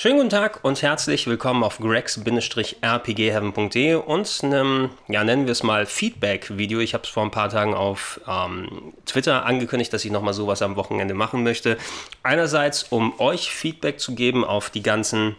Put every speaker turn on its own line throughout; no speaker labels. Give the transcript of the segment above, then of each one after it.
Schönen guten Tag und herzlich willkommen auf grex-rpgheaven.de und einem, ja, nennen wir es mal Feedback-Video. Ich habe es vor ein paar Tagen auf ähm, Twitter angekündigt, dass ich nochmal sowas am Wochenende machen möchte. Einerseits, um euch Feedback zu geben auf die ganzen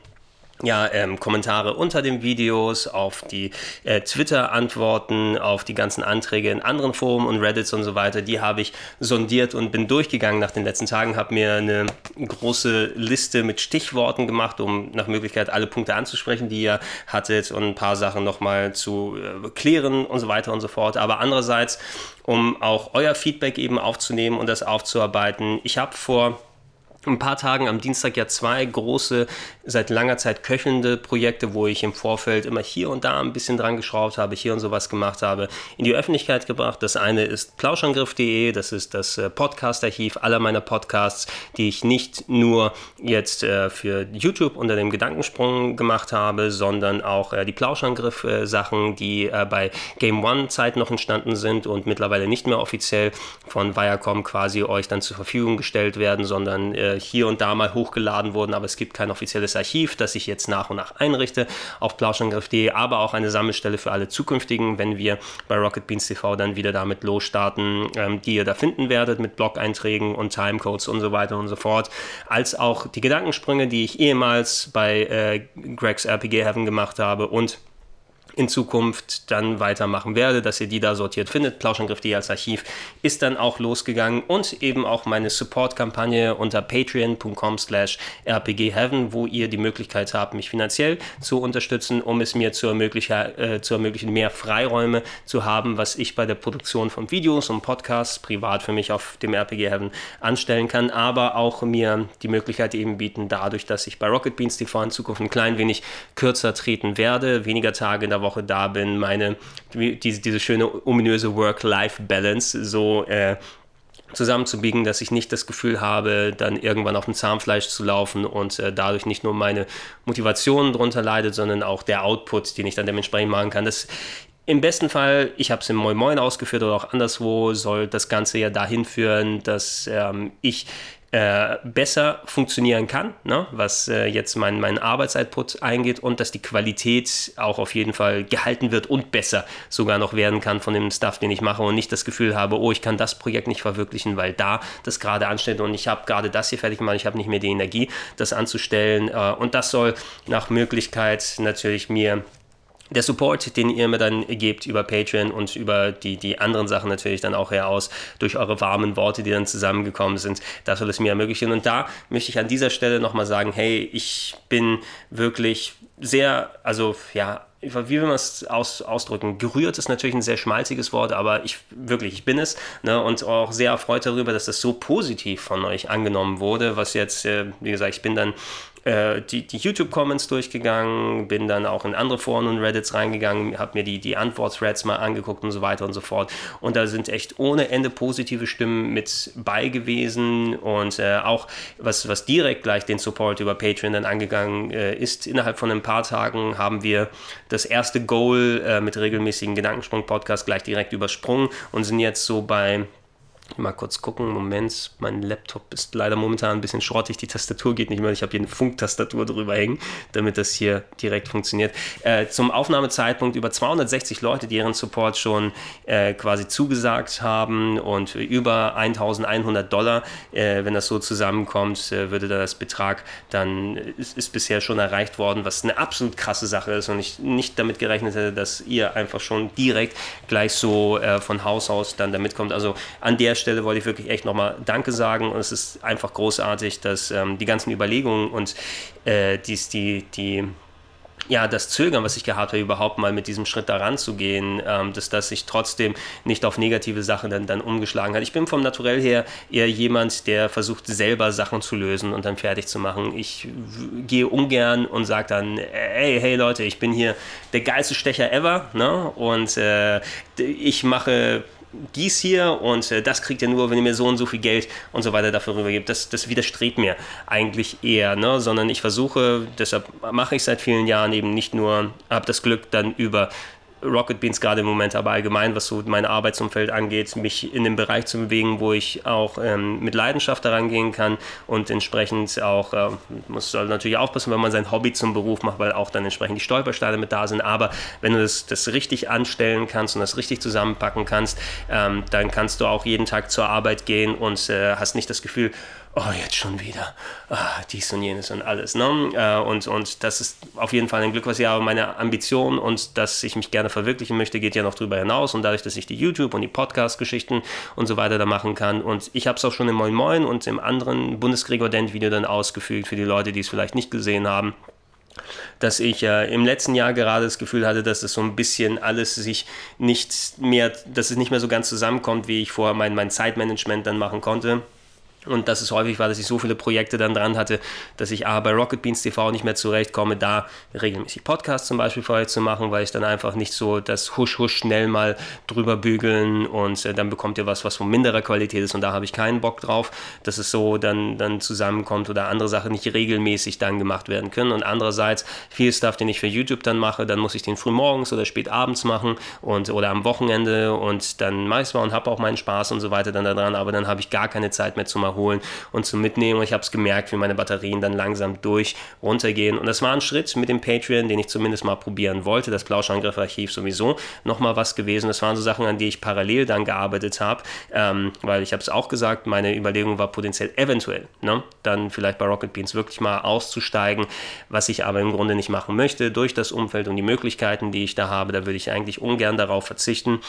ja, ähm, Kommentare unter den Videos, auf die äh, Twitter-Antworten, auf die ganzen Anträge in anderen Foren und Reddits und so weiter, die habe ich sondiert und bin durchgegangen nach den letzten Tagen, habe mir eine große Liste mit Stichworten gemacht, um nach Möglichkeit alle Punkte anzusprechen, die ihr hattet und ein paar Sachen nochmal zu äh, klären und so weiter und so fort. Aber andererseits, um auch euer Feedback eben aufzunehmen und das aufzuarbeiten, ich habe vor ein paar Tagen am Dienstag ja zwei große, seit langer Zeit köchelnde Projekte, wo ich im Vorfeld immer hier und da ein bisschen dran geschraubt habe, hier und sowas gemacht habe, in die Öffentlichkeit gebracht. Das eine ist plauschangriff.de, das ist das äh, Podcast-Archiv aller meiner Podcasts, die ich nicht nur jetzt äh, für YouTube unter dem Gedankensprung gemacht habe, sondern auch äh, die Plauschangriff-Sachen, die äh, bei Game One-Zeit noch entstanden sind und mittlerweile nicht mehr offiziell von Viacom quasi euch dann zur Verfügung gestellt werden, sondern hier und da mal hochgeladen wurden, aber es gibt kein offizielles Archiv, das ich jetzt nach und nach einrichte auf plauschangriff.de, aber auch eine Sammelstelle für alle zukünftigen, wenn wir bei Rocket Beans TV dann wieder damit losstarten, ähm, die ihr da finden werdet mit Blog-Einträgen und Timecodes und so weiter und so fort, als auch die Gedankensprünge, die ich ehemals bei äh, Gregs RPG Heaven gemacht habe und in Zukunft dann weitermachen werde, dass ihr die da sortiert findet. Plauschangriff.de als Archiv ist dann auch losgegangen und eben auch meine Support-Kampagne unter patreon.com slash rpgheaven, wo ihr die Möglichkeit habt, mich finanziell zu unterstützen, um es mir zu ermöglichen, äh, zu ermöglichen, mehr Freiräume zu haben, was ich bei der Produktion von Videos und Podcasts privat für mich auf dem RPG Heaven anstellen kann, aber auch mir die Möglichkeit eben bieten, dadurch, dass ich bei Rocket Beans TV in Zukunft ein klein wenig kürzer treten werde, weniger Tage in der Woche da bin, meine, diese, diese schöne ominöse Work-Life-Balance so äh, zusammenzubiegen, dass ich nicht das Gefühl habe, dann irgendwann auf dem Zahnfleisch zu laufen und äh, dadurch nicht nur meine Motivation darunter leidet, sondern auch der Output, den ich dann dementsprechend machen kann. Das im besten Fall, ich habe es im Moin Moin ausgeführt oder auch anderswo, soll das Ganze ja dahin führen, dass ähm, ich äh, besser funktionieren kann, ne? was äh, jetzt mein, mein Arbeitsoutput eingeht und dass die Qualität auch auf jeden Fall gehalten wird und besser sogar noch werden kann von dem Stuff, den ich mache und nicht das Gefühl habe, oh, ich kann das Projekt nicht verwirklichen, weil da das gerade ansteht und ich habe gerade das hier fertig gemacht, ich habe nicht mehr die Energie, das anzustellen äh, und das soll nach Möglichkeit natürlich mir der Support, den ihr mir dann gebt über Patreon und über die, die anderen Sachen natürlich dann auch heraus, durch eure warmen Worte, die dann zusammengekommen sind, das soll es mir ermöglichen. Und da möchte ich an dieser Stelle nochmal sagen, hey, ich bin wirklich sehr, also ja, wie will man es aus, ausdrücken? Gerührt ist natürlich ein sehr schmalziges Wort, aber ich wirklich, ich bin es ne, und auch sehr erfreut darüber, dass das so positiv von euch angenommen wurde, was jetzt, äh, wie gesagt, ich bin dann äh, die, die YouTube-Comments durchgegangen, bin dann auch in andere Foren und Reddits reingegangen, habe mir die, die Antwort-Threads mal angeguckt und so weiter und so fort. Und da sind echt ohne Ende positive Stimmen mit bei gewesen und äh, auch was, was direkt gleich den Support über Patreon dann angegangen äh, ist. Innerhalb von ein paar Tagen haben wir das erste Goal äh, mit regelmäßigen Gedankensprung-Podcast gleich direkt übersprungen und sind jetzt so bei Mal kurz gucken. Moment, mein Laptop ist leider momentan ein bisschen schrottig. Die Tastatur geht nicht mehr. Ich habe hier eine Funktastatur drüber hängen, damit das hier direkt funktioniert. Äh, zum Aufnahmezeitpunkt über 260 Leute, die ihren Support schon äh, quasi zugesagt haben und über 1100 Dollar, äh, wenn das so zusammenkommt, äh, würde das Betrag dann, ist, ist, bisher schon erreicht worden, was eine absolut krasse Sache ist und ich nicht damit gerechnet hätte, dass ihr einfach schon direkt gleich so äh, von Haus aus dann damit kommt. Also an der Stelle wollte ich wirklich echt nochmal Danke sagen und es ist einfach großartig, dass ähm, die ganzen Überlegungen und äh, dies, die, die, ja, das Zögern, was ich gehabt habe, überhaupt mal mit diesem Schritt daran zu gehen, ähm, dass das sich trotzdem nicht auf negative Sachen dann, dann umgeschlagen hat. Ich bin vom Naturell her eher jemand, der versucht, selber Sachen zu lösen und dann fertig zu machen. Ich gehe ungern und sage dann, hey, hey Leute, ich bin hier der geilste Stecher ever ne? und äh, ich mache dies hier und äh, das kriegt ihr nur, wenn ihr mir so und so viel Geld und so weiter dafür rübergebt. Das, das widerstrebt mir eigentlich eher, ne? sondern ich versuche, deshalb mache ich seit vielen Jahren eben nicht nur, habe das Glück dann über Rocket Beans gerade im Moment, aber allgemein, was so mein Arbeitsumfeld angeht, mich in den Bereich zu bewegen, wo ich auch ähm, mit Leidenschaft daran gehen kann und entsprechend auch, äh, muss soll natürlich aufpassen, wenn man sein Hobby zum Beruf macht, weil auch dann entsprechend die Stolpersteine mit da sind. Aber wenn du das, das richtig anstellen kannst und das richtig zusammenpacken kannst, ähm, dann kannst du auch jeden Tag zur Arbeit gehen und äh, hast nicht das Gefühl, oh, jetzt schon wieder, ah, dies und jenes und alles. Ne? Äh, und, und das ist auf jeden Fall ein Glück, was ich habe. Meine Ambition und dass ich mich gerne verwirklichen möchte, geht ja noch darüber hinaus. Und dadurch, dass ich die YouTube und die Podcast-Geschichten und so weiter da machen kann. Und ich habe es auch schon im Moin Moin und im anderen Bundesgregor-Dent-Video dann ausgefügt für die Leute, die es vielleicht nicht gesehen haben dass ich äh, im letzten Jahr gerade das Gefühl hatte, dass es so ein bisschen alles sich nicht mehr, dass es nicht mehr so ganz zusammenkommt, wie ich vorher mein, mein Zeitmanagement dann machen konnte. Und dass es häufig war, dass ich so viele Projekte dann dran hatte, dass ich A, bei Rocket Beans TV nicht mehr zurechtkomme, da regelmäßig Podcasts zum Beispiel euch zu machen, weil ich dann einfach nicht so das Husch, Husch schnell mal drüber bügeln und äh, dann bekommt ihr was, was von minderer Qualität ist und da habe ich keinen Bock drauf, dass es so dann, dann zusammenkommt oder andere Sachen nicht regelmäßig dann gemacht werden können. Und andererseits viel Stuff, den ich für YouTube dann mache, dann muss ich den früh morgens oder spät abends machen und oder am Wochenende und dann meist mal und habe auch meinen Spaß und so weiter dann daran, aber dann habe ich gar keine Zeit mehr zu machen holen und zu mitnehmen. Und ich habe es gemerkt, wie meine Batterien dann langsam durch runtergehen. Und das war ein Schritt mit dem Patreon, den ich zumindest mal probieren wollte. Das Plauschangriff-Archiv sowieso nochmal was gewesen. Das waren so Sachen, an die ich parallel dann gearbeitet habe, ähm, weil ich habe es auch gesagt, meine Überlegung war potenziell eventuell, ne, dann vielleicht bei Rocket Beans wirklich mal auszusteigen, was ich aber im Grunde nicht machen möchte, durch das Umfeld und die Möglichkeiten, die ich da habe. Da würde ich eigentlich ungern darauf verzichten.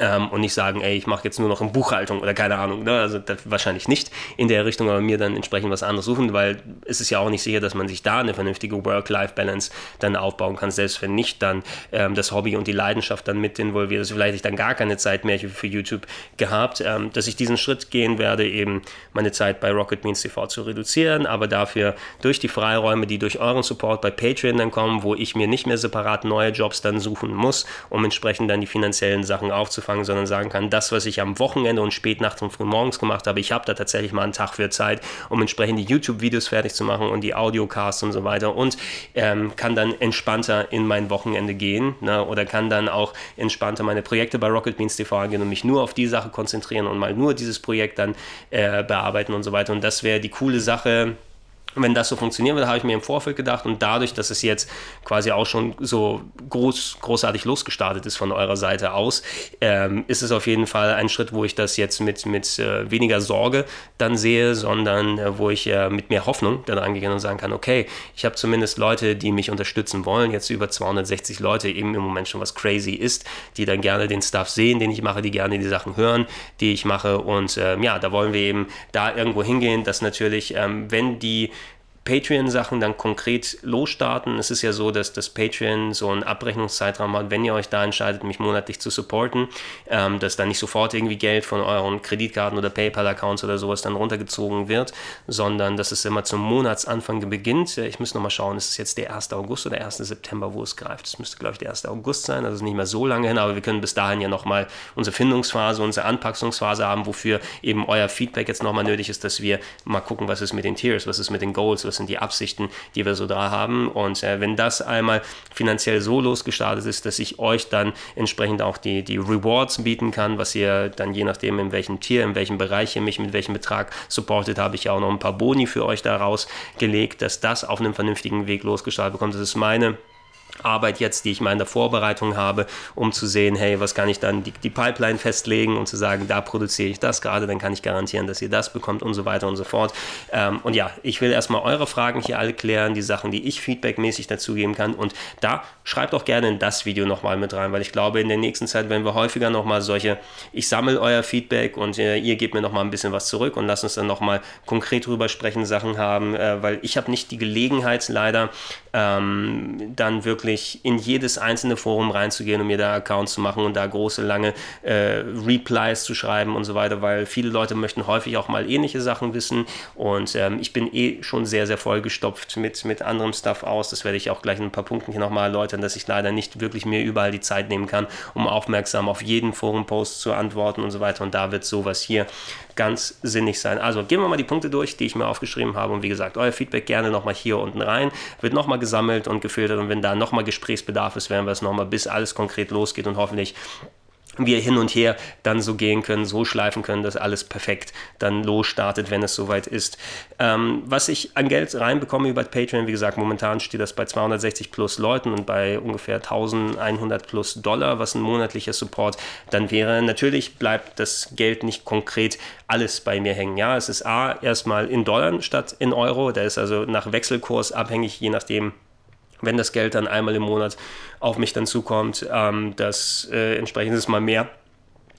Ähm, und nicht sagen, ey, ich mache jetzt nur noch in Buchhaltung oder keine Ahnung. Ne? Also wahrscheinlich nicht in der Richtung, aber mir dann entsprechend was anderes suchen, weil es ist ja auch nicht sicher, dass man sich da eine vernünftige Work-Life-Balance dann aufbauen kann. Selbst wenn nicht dann ähm, das Hobby und die Leidenschaft dann mit involviert ist. Vielleicht ich dann gar keine Zeit mehr für YouTube gehabt, ähm, dass ich diesen Schritt gehen werde, eben meine Zeit bei Rocket Beans TV zu reduzieren, aber dafür durch die Freiräume, die durch euren Support bei Patreon dann kommen, wo ich mir nicht mehr separat neue Jobs dann suchen muss, um entsprechend dann die finanziellen Sachen aufzufangen anzufangen, sondern sagen kann, das, was ich am Wochenende und spät nachts und früh morgens gemacht habe, ich habe da tatsächlich mal einen Tag für Zeit, um entsprechend die YouTube-Videos fertig zu machen und die Audiocasts und so weiter und ähm, kann dann entspannter in mein Wochenende gehen ne? oder kann dann auch entspannter meine Projekte bei Rocket Beans TV angehen und mich nur auf die Sache konzentrieren und mal nur dieses Projekt dann äh, bearbeiten und so weiter. Und das wäre die coole Sache, wenn das so funktionieren würde, habe ich mir im Vorfeld gedacht und dadurch, dass es jetzt quasi auch schon so groß, großartig losgestartet ist von eurer Seite aus, ähm, ist es auf jeden Fall ein Schritt, wo ich das jetzt mit, mit äh, weniger Sorge dann sehe, sondern äh, wo ich äh, mit mehr Hoffnung dann rangehen und sagen kann, okay, ich habe zumindest Leute, die mich unterstützen wollen, jetzt über 260 Leute, eben im Moment schon was crazy ist, die dann gerne den Stuff sehen, den ich mache, die gerne die Sachen hören, die ich mache und ähm, ja, da wollen wir eben da irgendwo hingehen, dass natürlich, ähm, wenn die Patreon-Sachen dann konkret losstarten. Es ist ja so, dass das Patreon so einen Abrechnungszeitraum hat, wenn ihr euch da entscheidet, mich monatlich zu supporten, ähm, dass dann nicht sofort irgendwie Geld von euren Kreditkarten oder PayPal-Accounts oder sowas dann runtergezogen wird, sondern dass es immer zum Monatsanfang beginnt. Ich muss nochmal schauen, ist es jetzt der 1. August oder der 1. September, wo es greift? Es müsste, glaube ich, der 1. August sein, also nicht mehr so lange hin, aber wir können bis dahin ja nochmal unsere Findungsphase, unsere Anpassungsphase haben, wofür eben euer Feedback jetzt nochmal nötig ist, dass wir mal gucken, was ist mit den Tiers, was ist mit den Goals, was sind die Absichten, die wir so da haben. Und äh, wenn das einmal finanziell so losgestartet ist, dass ich euch dann entsprechend auch die, die Rewards bieten kann, was ihr dann je nachdem, in welchem Tier, in welchem Bereich ihr mich mit welchem Betrag supportet, habe ich ja auch noch ein paar Boni für euch daraus gelegt, dass das auf einem vernünftigen Weg losgestartet bekommt. Das ist meine Arbeit jetzt, die ich mal in der Vorbereitung habe, um zu sehen, hey, was kann ich dann die, die Pipeline festlegen und zu sagen, da produziere ich das gerade, dann kann ich garantieren, dass ihr das bekommt und so weiter und so fort. Ähm, und ja, ich will erstmal eure Fragen hier alle klären, die Sachen, die ich feedbackmäßig dazugeben kann. Und da schreibt auch gerne in das Video nochmal mit rein, weil ich glaube, in der nächsten Zeit werden wir häufiger nochmal solche, ich sammle euer Feedback und äh, ihr gebt mir nochmal ein bisschen was zurück und lasst uns dann nochmal konkret drüber sprechen, Sachen haben, äh, weil ich habe nicht die Gelegenheit leider, ähm, dann wirklich wirklich in jedes einzelne Forum reinzugehen und mir da Accounts zu machen und da große, lange äh, Replies zu schreiben und so weiter, weil viele Leute möchten häufig auch mal ähnliche Sachen wissen und ähm, ich bin eh schon sehr, sehr vollgestopft mit, mit anderem Stuff aus. Das werde ich auch gleich in ein paar Punkten hier nochmal erläutern, dass ich leider nicht wirklich mir überall die Zeit nehmen kann, um aufmerksam auf jeden Forum-Post zu antworten und so weiter und da wird sowas hier ganz sinnig sein. Also gehen wir mal die Punkte durch, die ich mir aufgeschrieben habe. Und wie gesagt, euer Feedback gerne nochmal hier unten rein. Wird nochmal gesammelt und gefiltert. Und wenn da nochmal Gesprächsbedarf ist, werden wir es nochmal, bis alles konkret losgeht und hoffentlich wir hin und her dann so gehen können, so schleifen können, dass alles perfekt dann losstartet, wenn es soweit ist. Ähm, was ich an Geld reinbekomme über Patreon, wie gesagt, momentan steht das bei 260 plus Leuten und bei ungefähr 1100 plus Dollar, was ein monatlicher Support dann wäre. Natürlich bleibt das Geld nicht konkret alles bei mir hängen. Ja, es ist A, erstmal in Dollar statt in Euro, der ist also nach Wechselkurs abhängig, je nachdem, wenn das Geld dann einmal im Monat auf mich dann zukommt, ähm, das äh, entsprechend ist mal mehr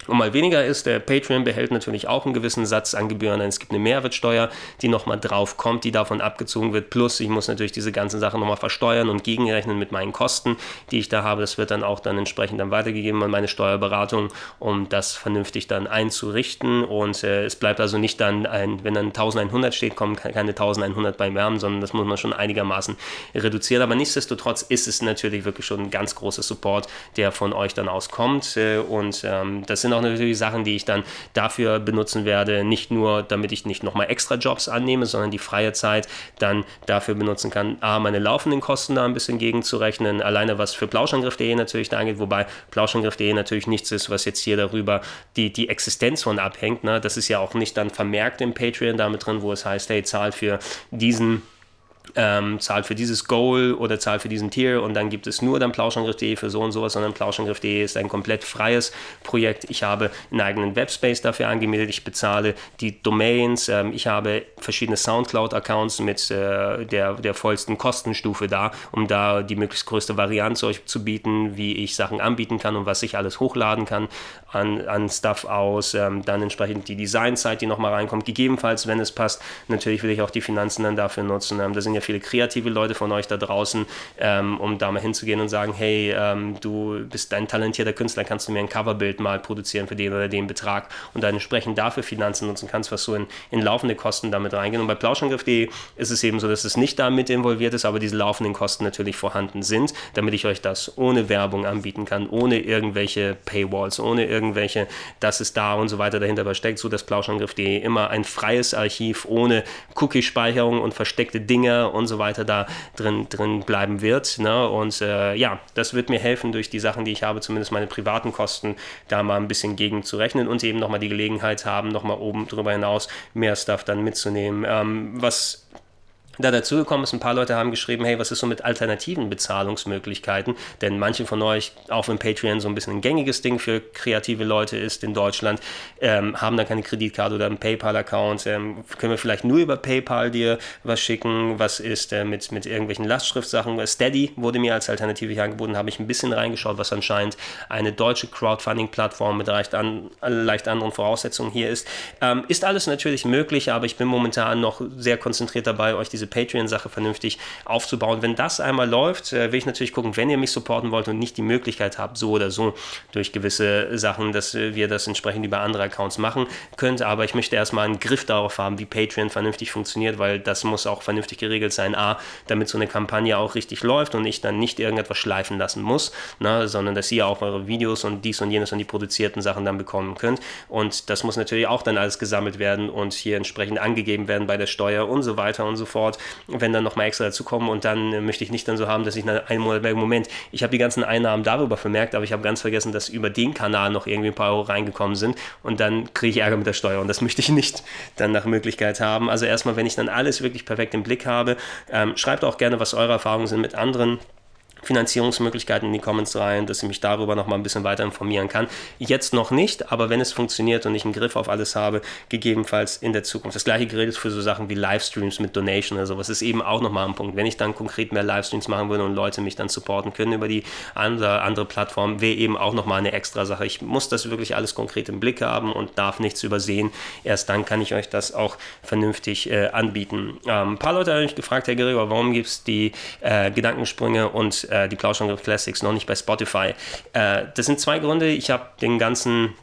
und mal weniger ist, der Patreon behält natürlich auch einen gewissen Satz an Gebühren. Es gibt eine Mehrwertsteuer, die nochmal drauf kommt, die davon abgezogen wird. Plus, ich muss natürlich diese ganzen Sachen nochmal versteuern und gegenrechnen mit meinen Kosten, die ich da habe. Das wird dann auch dann entsprechend dann weitergegeben an meine Steuerberatung, um das vernünftig dann einzurichten. Und äh, es bleibt also nicht dann, ein, wenn dann 1100 steht, kommen keine 1100 beim Wärmen, sondern das muss man schon einigermaßen reduzieren. Aber nichtsdestotrotz ist es natürlich wirklich schon ein ganz großer Support, der von euch dann auskommt. Äh, und ähm, das sind auch natürlich Sachen, die ich dann dafür benutzen werde, nicht nur, damit ich nicht nochmal extra Jobs annehme, sondern die freie Zeit dann dafür benutzen kann, A, meine laufenden Kosten da ein bisschen gegenzurechnen, alleine was für Plauschangriff.de natürlich da angeht, wobei Plauschangriff.de natürlich nichts ist, was jetzt hier darüber die, die Existenz von abhängt. Ne? Das ist ja auch nicht dann vermerkt im Patreon damit drin, wo es heißt, hey, zahl für diesen ähm, zahlt für dieses Goal oder zahlt für diesen Tier und dann gibt es nur dann Plauschangriff.de für so und sowas, sondern Plauschangriff.de ist ein komplett freies Projekt. Ich habe einen eigenen Webspace dafür angemeldet, ich bezahle die Domains, ähm, ich habe verschiedene Soundcloud-Accounts mit äh, der, der vollsten Kostenstufe da, um da die möglichst größte Varianz euch zu bieten, wie ich Sachen anbieten kann und was ich alles hochladen kann an, an Stuff aus. Ähm, dann entsprechend die Designzeit, die nochmal reinkommt. Gegebenenfalls, wenn es passt, natürlich will ich auch die Finanzen dann dafür nutzen. Ähm, da sind ja viele kreative Leute von euch da draußen, ähm, um da mal hinzugehen und sagen, hey, ähm, du bist ein talentierter Künstler, kannst du mir ein Coverbild mal produzieren für den oder den Betrag und dann entsprechend dafür Finanzen nutzen kannst, was so in, in laufende Kosten damit reingehen. Und bei Plauschangriff.de ist es eben so, dass es nicht damit involviert ist, aber diese laufenden Kosten natürlich vorhanden sind, damit ich euch das ohne Werbung anbieten kann, ohne irgendwelche Paywalls, ohne irgendwelche, das ist da und so weiter dahinter versteckt, so dass Plauschangriff.de immer ein freies Archiv ohne Cookie-Speicherung und versteckte Dinge und so weiter da drin, drin bleiben wird. Ne? Und äh, ja, das wird mir helfen, durch die Sachen, die ich habe, zumindest meine privaten Kosten da mal ein bisschen gegen zu rechnen und eben nochmal die Gelegenheit haben, nochmal oben drüber hinaus mehr Stuff dann mitzunehmen. Ähm, was da dazugekommen ist, ein paar Leute haben geschrieben, hey, was ist so mit alternativen Bezahlungsmöglichkeiten? Denn manche von euch, auch wenn Patreon so ein bisschen ein gängiges Ding für kreative Leute ist in Deutschland, ähm, haben da keine Kreditkarte oder einen PayPal-Account. Ähm, können wir vielleicht nur über PayPal dir was schicken? Was ist äh, mit, mit irgendwelchen Lastschriftsachen? Steady wurde mir als Alternative hier angeboten, habe ich ein bisschen reingeschaut, was anscheinend eine deutsche Crowdfunding-Plattform mit leicht, an, leicht anderen Voraussetzungen hier ist. Ähm, ist alles natürlich möglich, aber ich bin momentan noch sehr konzentriert dabei, euch diese diese Patreon-Sache vernünftig aufzubauen. Wenn das einmal läuft, äh, will ich natürlich gucken, wenn ihr mich supporten wollt und nicht die Möglichkeit habt, so oder so durch gewisse Sachen, dass äh, wir das entsprechend über andere Accounts machen könnt. Aber ich möchte erstmal einen Griff darauf haben, wie Patreon vernünftig funktioniert, weil das muss auch vernünftig geregelt sein. A, damit so eine Kampagne auch richtig läuft und ich dann nicht irgendetwas schleifen lassen muss, ne, sondern dass ihr auch eure Videos und dies und jenes und die produzierten Sachen dann bekommen könnt. Und das muss natürlich auch dann alles gesammelt werden und hier entsprechend angegeben werden bei der Steuer und so weiter und so fort sofort, wenn dann nochmal extra dazu kommen und dann äh, möchte ich nicht dann so haben, dass ich nach einem Monat merke, Moment, ich habe die ganzen Einnahmen darüber vermerkt, aber ich habe ganz vergessen, dass über den Kanal noch irgendwie ein paar Euro reingekommen sind. Und dann kriege ich Ärger mit der Steuer. Und das möchte ich nicht dann nach Möglichkeit haben. Also erstmal, wenn ich dann alles wirklich perfekt im Blick habe, ähm, schreibt auch gerne, was eure Erfahrungen sind mit anderen Finanzierungsmöglichkeiten in die Comments rein, dass ich mich darüber noch mal ein bisschen weiter informieren kann. Jetzt noch nicht, aber wenn es funktioniert und ich einen Griff auf alles habe, gegebenenfalls in der Zukunft. Das gleiche gilt für so Sachen wie Livestreams mit Donation oder sowas. ist eben auch noch mal ein Punkt. Wenn ich dann konkret mehr Livestreams machen würde und Leute mich dann supporten können über die andere, andere Plattform, wäre eben auch noch mal eine extra Sache. Ich muss das wirklich alles konkret im Blick haben und darf nichts übersehen. Erst dann kann ich euch das auch vernünftig äh, anbieten. Ähm, ein paar Leute haben mich gefragt, Herr Gregor, warum gibt es die äh, Gedankensprünge und äh, die Plauschangriff Classics noch nicht bei Spotify. Äh, das sind zwei Gründe. Ich habe den ganzen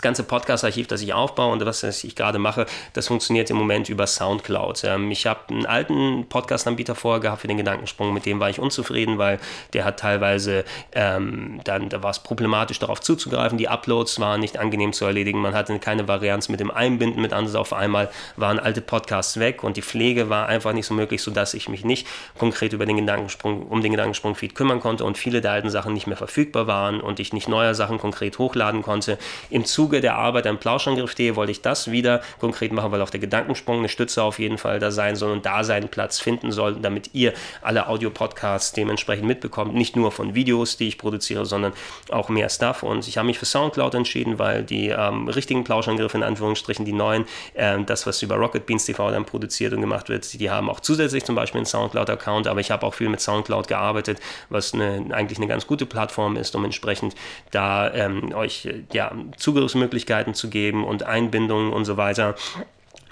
das ganze Podcast-Archiv, das ich aufbaue und was ich gerade mache, das funktioniert im Moment über Soundcloud. Ähm, ich habe einen alten Podcast-Anbieter vorher gehabt für den Gedankensprung, mit dem war ich unzufrieden, weil der hat teilweise, ähm, dann da war es problematisch darauf zuzugreifen, die Uploads waren nicht angenehm zu erledigen, man hatte keine Varianz mit dem Einbinden mit anders auf einmal waren alte Podcasts weg und die Pflege war einfach nicht so möglich, sodass ich mich nicht konkret über den Gedankensprung, um den Gedankensprung-Feed kümmern konnte und viele der alten Sachen nicht mehr verfügbar waren und ich nicht neue Sachen konkret hochladen konnte. Im Zuge Zuge der Arbeit am Plauschangriff.de wollte ich das wieder konkret machen, weil auch der Gedankensprung eine Stütze auf jeden Fall da sein soll und da seinen Platz finden soll, damit ihr alle Audio-Podcasts dementsprechend mitbekommt. Nicht nur von Videos, die ich produziere, sondern auch mehr Stuff. Und ich habe mich für Soundcloud entschieden, weil die ähm, richtigen Plauschangriffe, in Anführungsstrichen, die neuen, äh, das, was über Rocket Beans TV dann produziert und gemacht wird, die haben auch zusätzlich zum Beispiel einen Soundcloud-Account, aber ich habe auch viel mit Soundcloud gearbeitet, was eine, eigentlich eine ganz gute Plattform ist, um entsprechend da ähm, euch ja, Zugriff Zugriffsmöglichkeiten zu geben und Einbindungen und so weiter.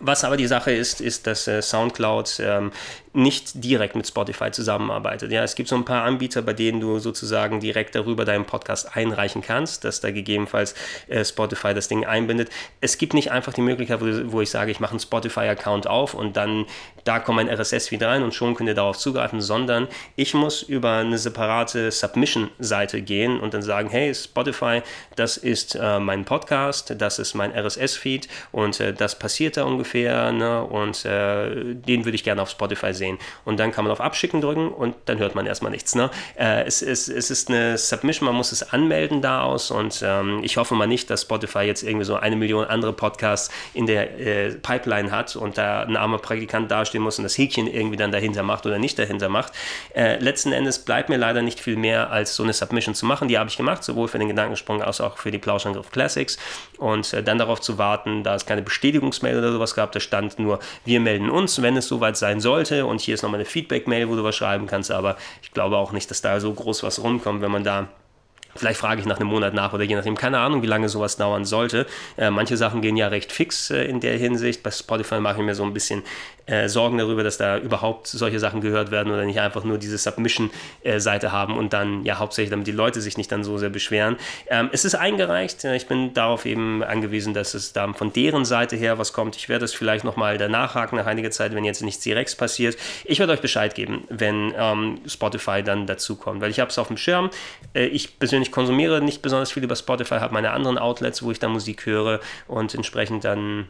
Was aber die Sache ist, ist, dass äh, SoundCloud ähm, nicht direkt mit Spotify zusammenarbeitet. Ja, es gibt so ein paar Anbieter, bei denen du sozusagen direkt darüber deinen Podcast einreichen kannst, dass da gegebenenfalls äh, Spotify das Ding einbindet. Es gibt nicht einfach die Möglichkeit, wo, wo ich sage, ich mache einen Spotify-Account auf und dann da kommt mein RSS-Feed rein und schon könnt ihr darauf zugreifen, sondern ich muss über eine separate Submission-Seite gehen und dann sagen, hey Spotify, das ist äh, mein Podcast, das ist mein RSS-Feed und äh, das passiert da ungefähr ne? und äh, den würde ich gerne auf Spotify sehen. Und dann kann man auf Abschicken drücken und dann hört man erstmal nichts. Ne? Äh, es, es, es ist eine Submission, man muss es anmelden da aus und ähm, ich hoffe mal nicht, dass Spotify jetzt irgendwie so eine Million andere Podcasts in der äh, Pipeline hat und da ein armer Praktikant dasteht stehen muss und das Häkchen irgendwie dann dahinter macht oder nicht dahinter macht. Äh, letzten Endes bleibt mir leider nicht viel mehr, als so eine Submission zu machen. Die habe ich gemacht, sowohl für den Gedankensprung als auch für die Plauschangriff Classics. Und äh, dann darauf zu warten, da es keine Bestätigungsmail oder sowas gab, da stand nur, wir melden uns, wenn es soweit sein sollte. Und hier ist nochmal eine Feedback-Mail, wo du was schreiben kannst. Aber ich glaube auch nicht, dass da so groß was rumkommt, wenn man da Vielleicht frage ich nach einem Monat nach oder je nachdem. Keine Ahnung, wie lange sowas dauern sollte. Äh, manche Sachen gehen ja recht fix äh, in der Hinsicht. Bei Spotify mache ich mir so ein bisschen äh, Sorgen darüber, dass da überhaupt solche Sachen gehört werden oder nicht einfach nur diese Submission-Seite haben und dann ja hauptsächlich, damit die Leute sich nicht dann so sehr beschweren. Ähm, es ist eingereicht. Ich bin darauf eben angewiesen, dass es da von deren Seite her was kommt. Ich werde es vielleicht nochmal danach haken nach einiger Zeit, wenn jetzt nichts direkt passiert. Ich werde euch Bescheid geben, wenn ähm, Spotify dann dazu kommt, weil ich habe es auf dem Schirm. Äh, ich persönlich konsumiere nicht besonders viel über Spotify, habe meine anderen Outlets, wo ich da Musik höre und entsprechend dann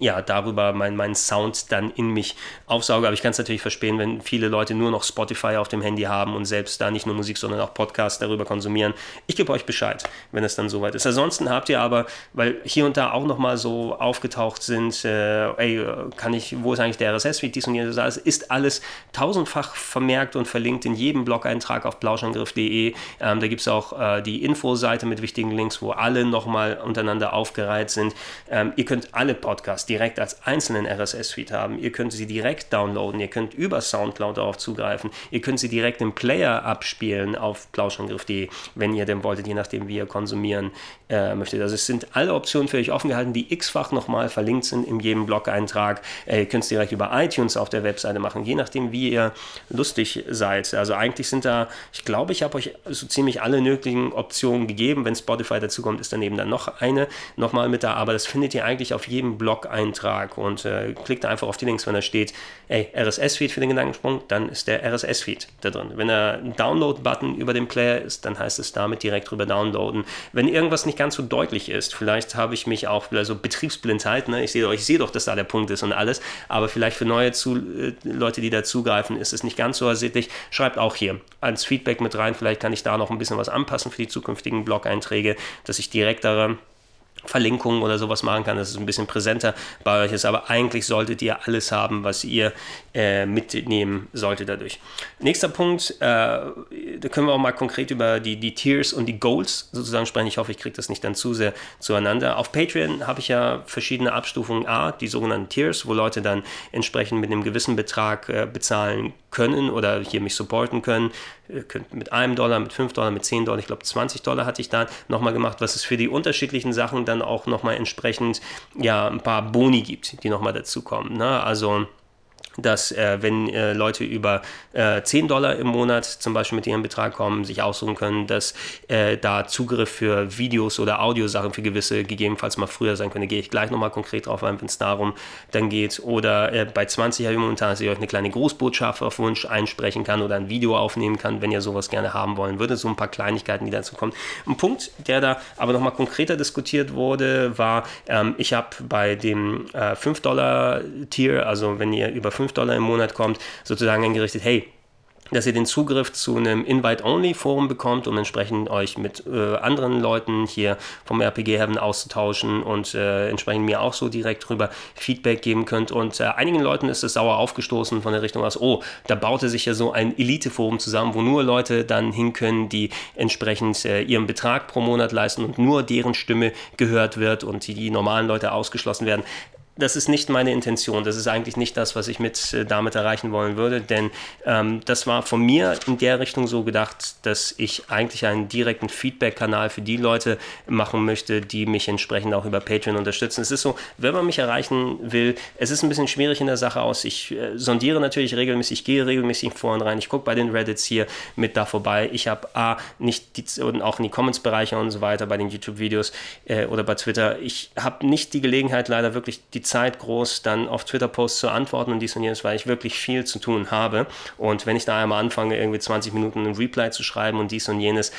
ja, darüber meinen mein Sound dann in mich aufsauge. Aber ich kann es natürlich verstehen, wenn viele Leute nur noch Spotify auf dem Handy haben und selbst da nicht nur Musik, sondern auch Podcasts darüber konsumieren. Ich gebe euch Bescheid, wenn es dann soweit ist. Ansonsten habt ihr aber, weil hier und da auch nochmal so aufgetaucht sind, äh, ey, kann ich, wo ist eigentlich der RSS-Feed, dies und jenes, das ist alles tausendfach vermerkt und verlinkt in jedem Blog-Eintrag auf plauschangriff.de. Ähm, da gibt es auch äh, die Infoseite mit wichtigen Links, wo alle nochmal untereinander aufgereiht sind. Ähm, ihr könnt alle Podcasts direkt als einzelnen RSS-Feed haben. Ihr könnt sie direkt downloaden, ihr könnt über Soundcloud darauf zugreifen, ihr könnt sie direkt im Player abspielen auf plauschangriff.de, wenn ihr denn wolltet, je nachdem, wie ihr konsumieren äh, möchtet. Also es sind alle Optionen für euch offen gehalten, die x-fach nochmal verlinkt sind in jedem Blog-Eintrag. Äh, ihr könnt es direkt über iTunes auf der Webseite machen, je nachdem, wie ihr lustig seid. Also eigentlich sind da, ich glaube, ich habe euch so ziemlich alle möglichen Optionen gegeben. Wenn Spotify dazu kommt, ist daneben dann noch eine nochmal mit da, aber das findet ihr eigentlich auf jedem Blog Eintrag und äh, klickt einfach auf die Links, wenn da steht, ey, RSS-Feed für den Gedankensprung, dann ist der RSS-Feed da drin. Wenn da ein Download-Button über dem Player ist, dann heißt es damit direkt drüber downloaden. Wenn irgendwas nicht ganz so deutlich ist, vielleicht habe ich mich auch, also Betriebsblindheit, ne? ich sehe doch, ich sehe doch, dass da der Punkt ist und alles, aber vielleicht für neue zu, äh, Leute, die da zugreifen, ist es nicht ganz so ersichtlich. Schreibt auch hier als Feedback mit rein, vielleicht kann ich da noch ein bisschen was anpassen für die zukünftigen Blog-Einträge, dass ich direkt daran Verlinkungen oder sowas machen kann, dass es ein bisschen präsenter bei euch ist. Aber eigentlich solltet ihr alles haben, was ihr äh, mitnehmen solltet dadurch. Nächster Punkt, äh, da können wir auch mal konkret über die, die Tiers und die Goals sozusagen sprechen. Ich hoffe, ich kriege das nicht dann zu sehr zueinander. Auf Patreon habe ich ja verschiedene Abstufungen A, die sogenannten Tiers, wo Leute dann entsprechend mit einem gewissen Betrag äh, bezahlen können oder hier mich supporten können. Könnt mit einem Dollar, mit 5 Dollar, mit 10 Dollar, ich glaube 20 Dollar hatte ich da nochmal gemacht, was es für die unterschiedlichen Sachen dann auch nochmal entsprechend ja ein paar Boni gibt, die nochmal dazu kommen. Ne? Also dass äh, wenn äh, Leute über äh, 10 Dollar im Monat zum Beispiel mit ihrem Betrag kommen, sich aussuchen können, dass äh, da Zugriff für Videos oder Audiosachen für gewisse gegebenenfalls mal früher sein können. Gehe ich gleich nochmal konkret drauf ein, wenn es darum dann geht. Oder äh, bei 20 habe ich momentan, dass ich euch eine kleine Grußbotschaft auf Wunsch einsprechen kann oder ein Video aufnehmen kann, wenn ihr sowas gerne haben wollen würdet. So ein paar Kleinigkeiten, die dazu kommen. Ein Punkt, der da aber nochmal konkreter diskutiert wurde, war, ähm, ich habe bei dem äh, 5-Dollar-Tier, also wenn ihr über 5 5 Dollar im Monat kommt, sozusagen eingerichtet, hey, dass ihr den Zugriff zu einem Invite-Only-Forum bekommt, um entsprechend euch mit äh, anderen Leuten hier vom RPG Heaven auszutauschen und äh, entsprechend mir auch so direkt drüber Feedback geben könnt. Und äh, einigen Leuten ist es sauer aufgestoßen von der Richtung aus, oh, da baute sich ja so ein Elite-Forum zusammen, wo nur Leute dann hin können, die entsprechend äh, ihren Betrag pro Monat leisten und nur deren Stimme gehört wird und die, die normalen Leute ausgeschlossen werden das ist nicht meine Intention. Das ist eigentlich nicht das, was ich mit äh, damit erreichen wollen würde, denn ähm, das war von mir in der Richtung so gedacht, dass ich eigentlich einen direkten Feedback-Kanal für die Leute machen möchte, die mich entsprechend auch über Patreon unterstützen. Es ist so, wenn man mich erreichen will, es ist ein bisschen schwierig in der Sache aus. Ich äh, sondiere natürlich regelmäßig, ich gehe regelmäßig vor und rein, ich gucke bei den Reddits hier mit da vorbei. Ich habe A, nicht die, und auch in die Comments-Bereiche und so weiter bei den YouTube-Videos äh, oder bei Twitter. Ich habe nicht die Gelegenheit, leider wirklich die Zeit groß dann auf Twitter-Posts zu antworten und dies und jenes, weil ich wirklich viel zu tun habe. Und wenn ich da einmal anfange, irgendwie 20 Minuten einen Reply zu schreiben und dies und jenes,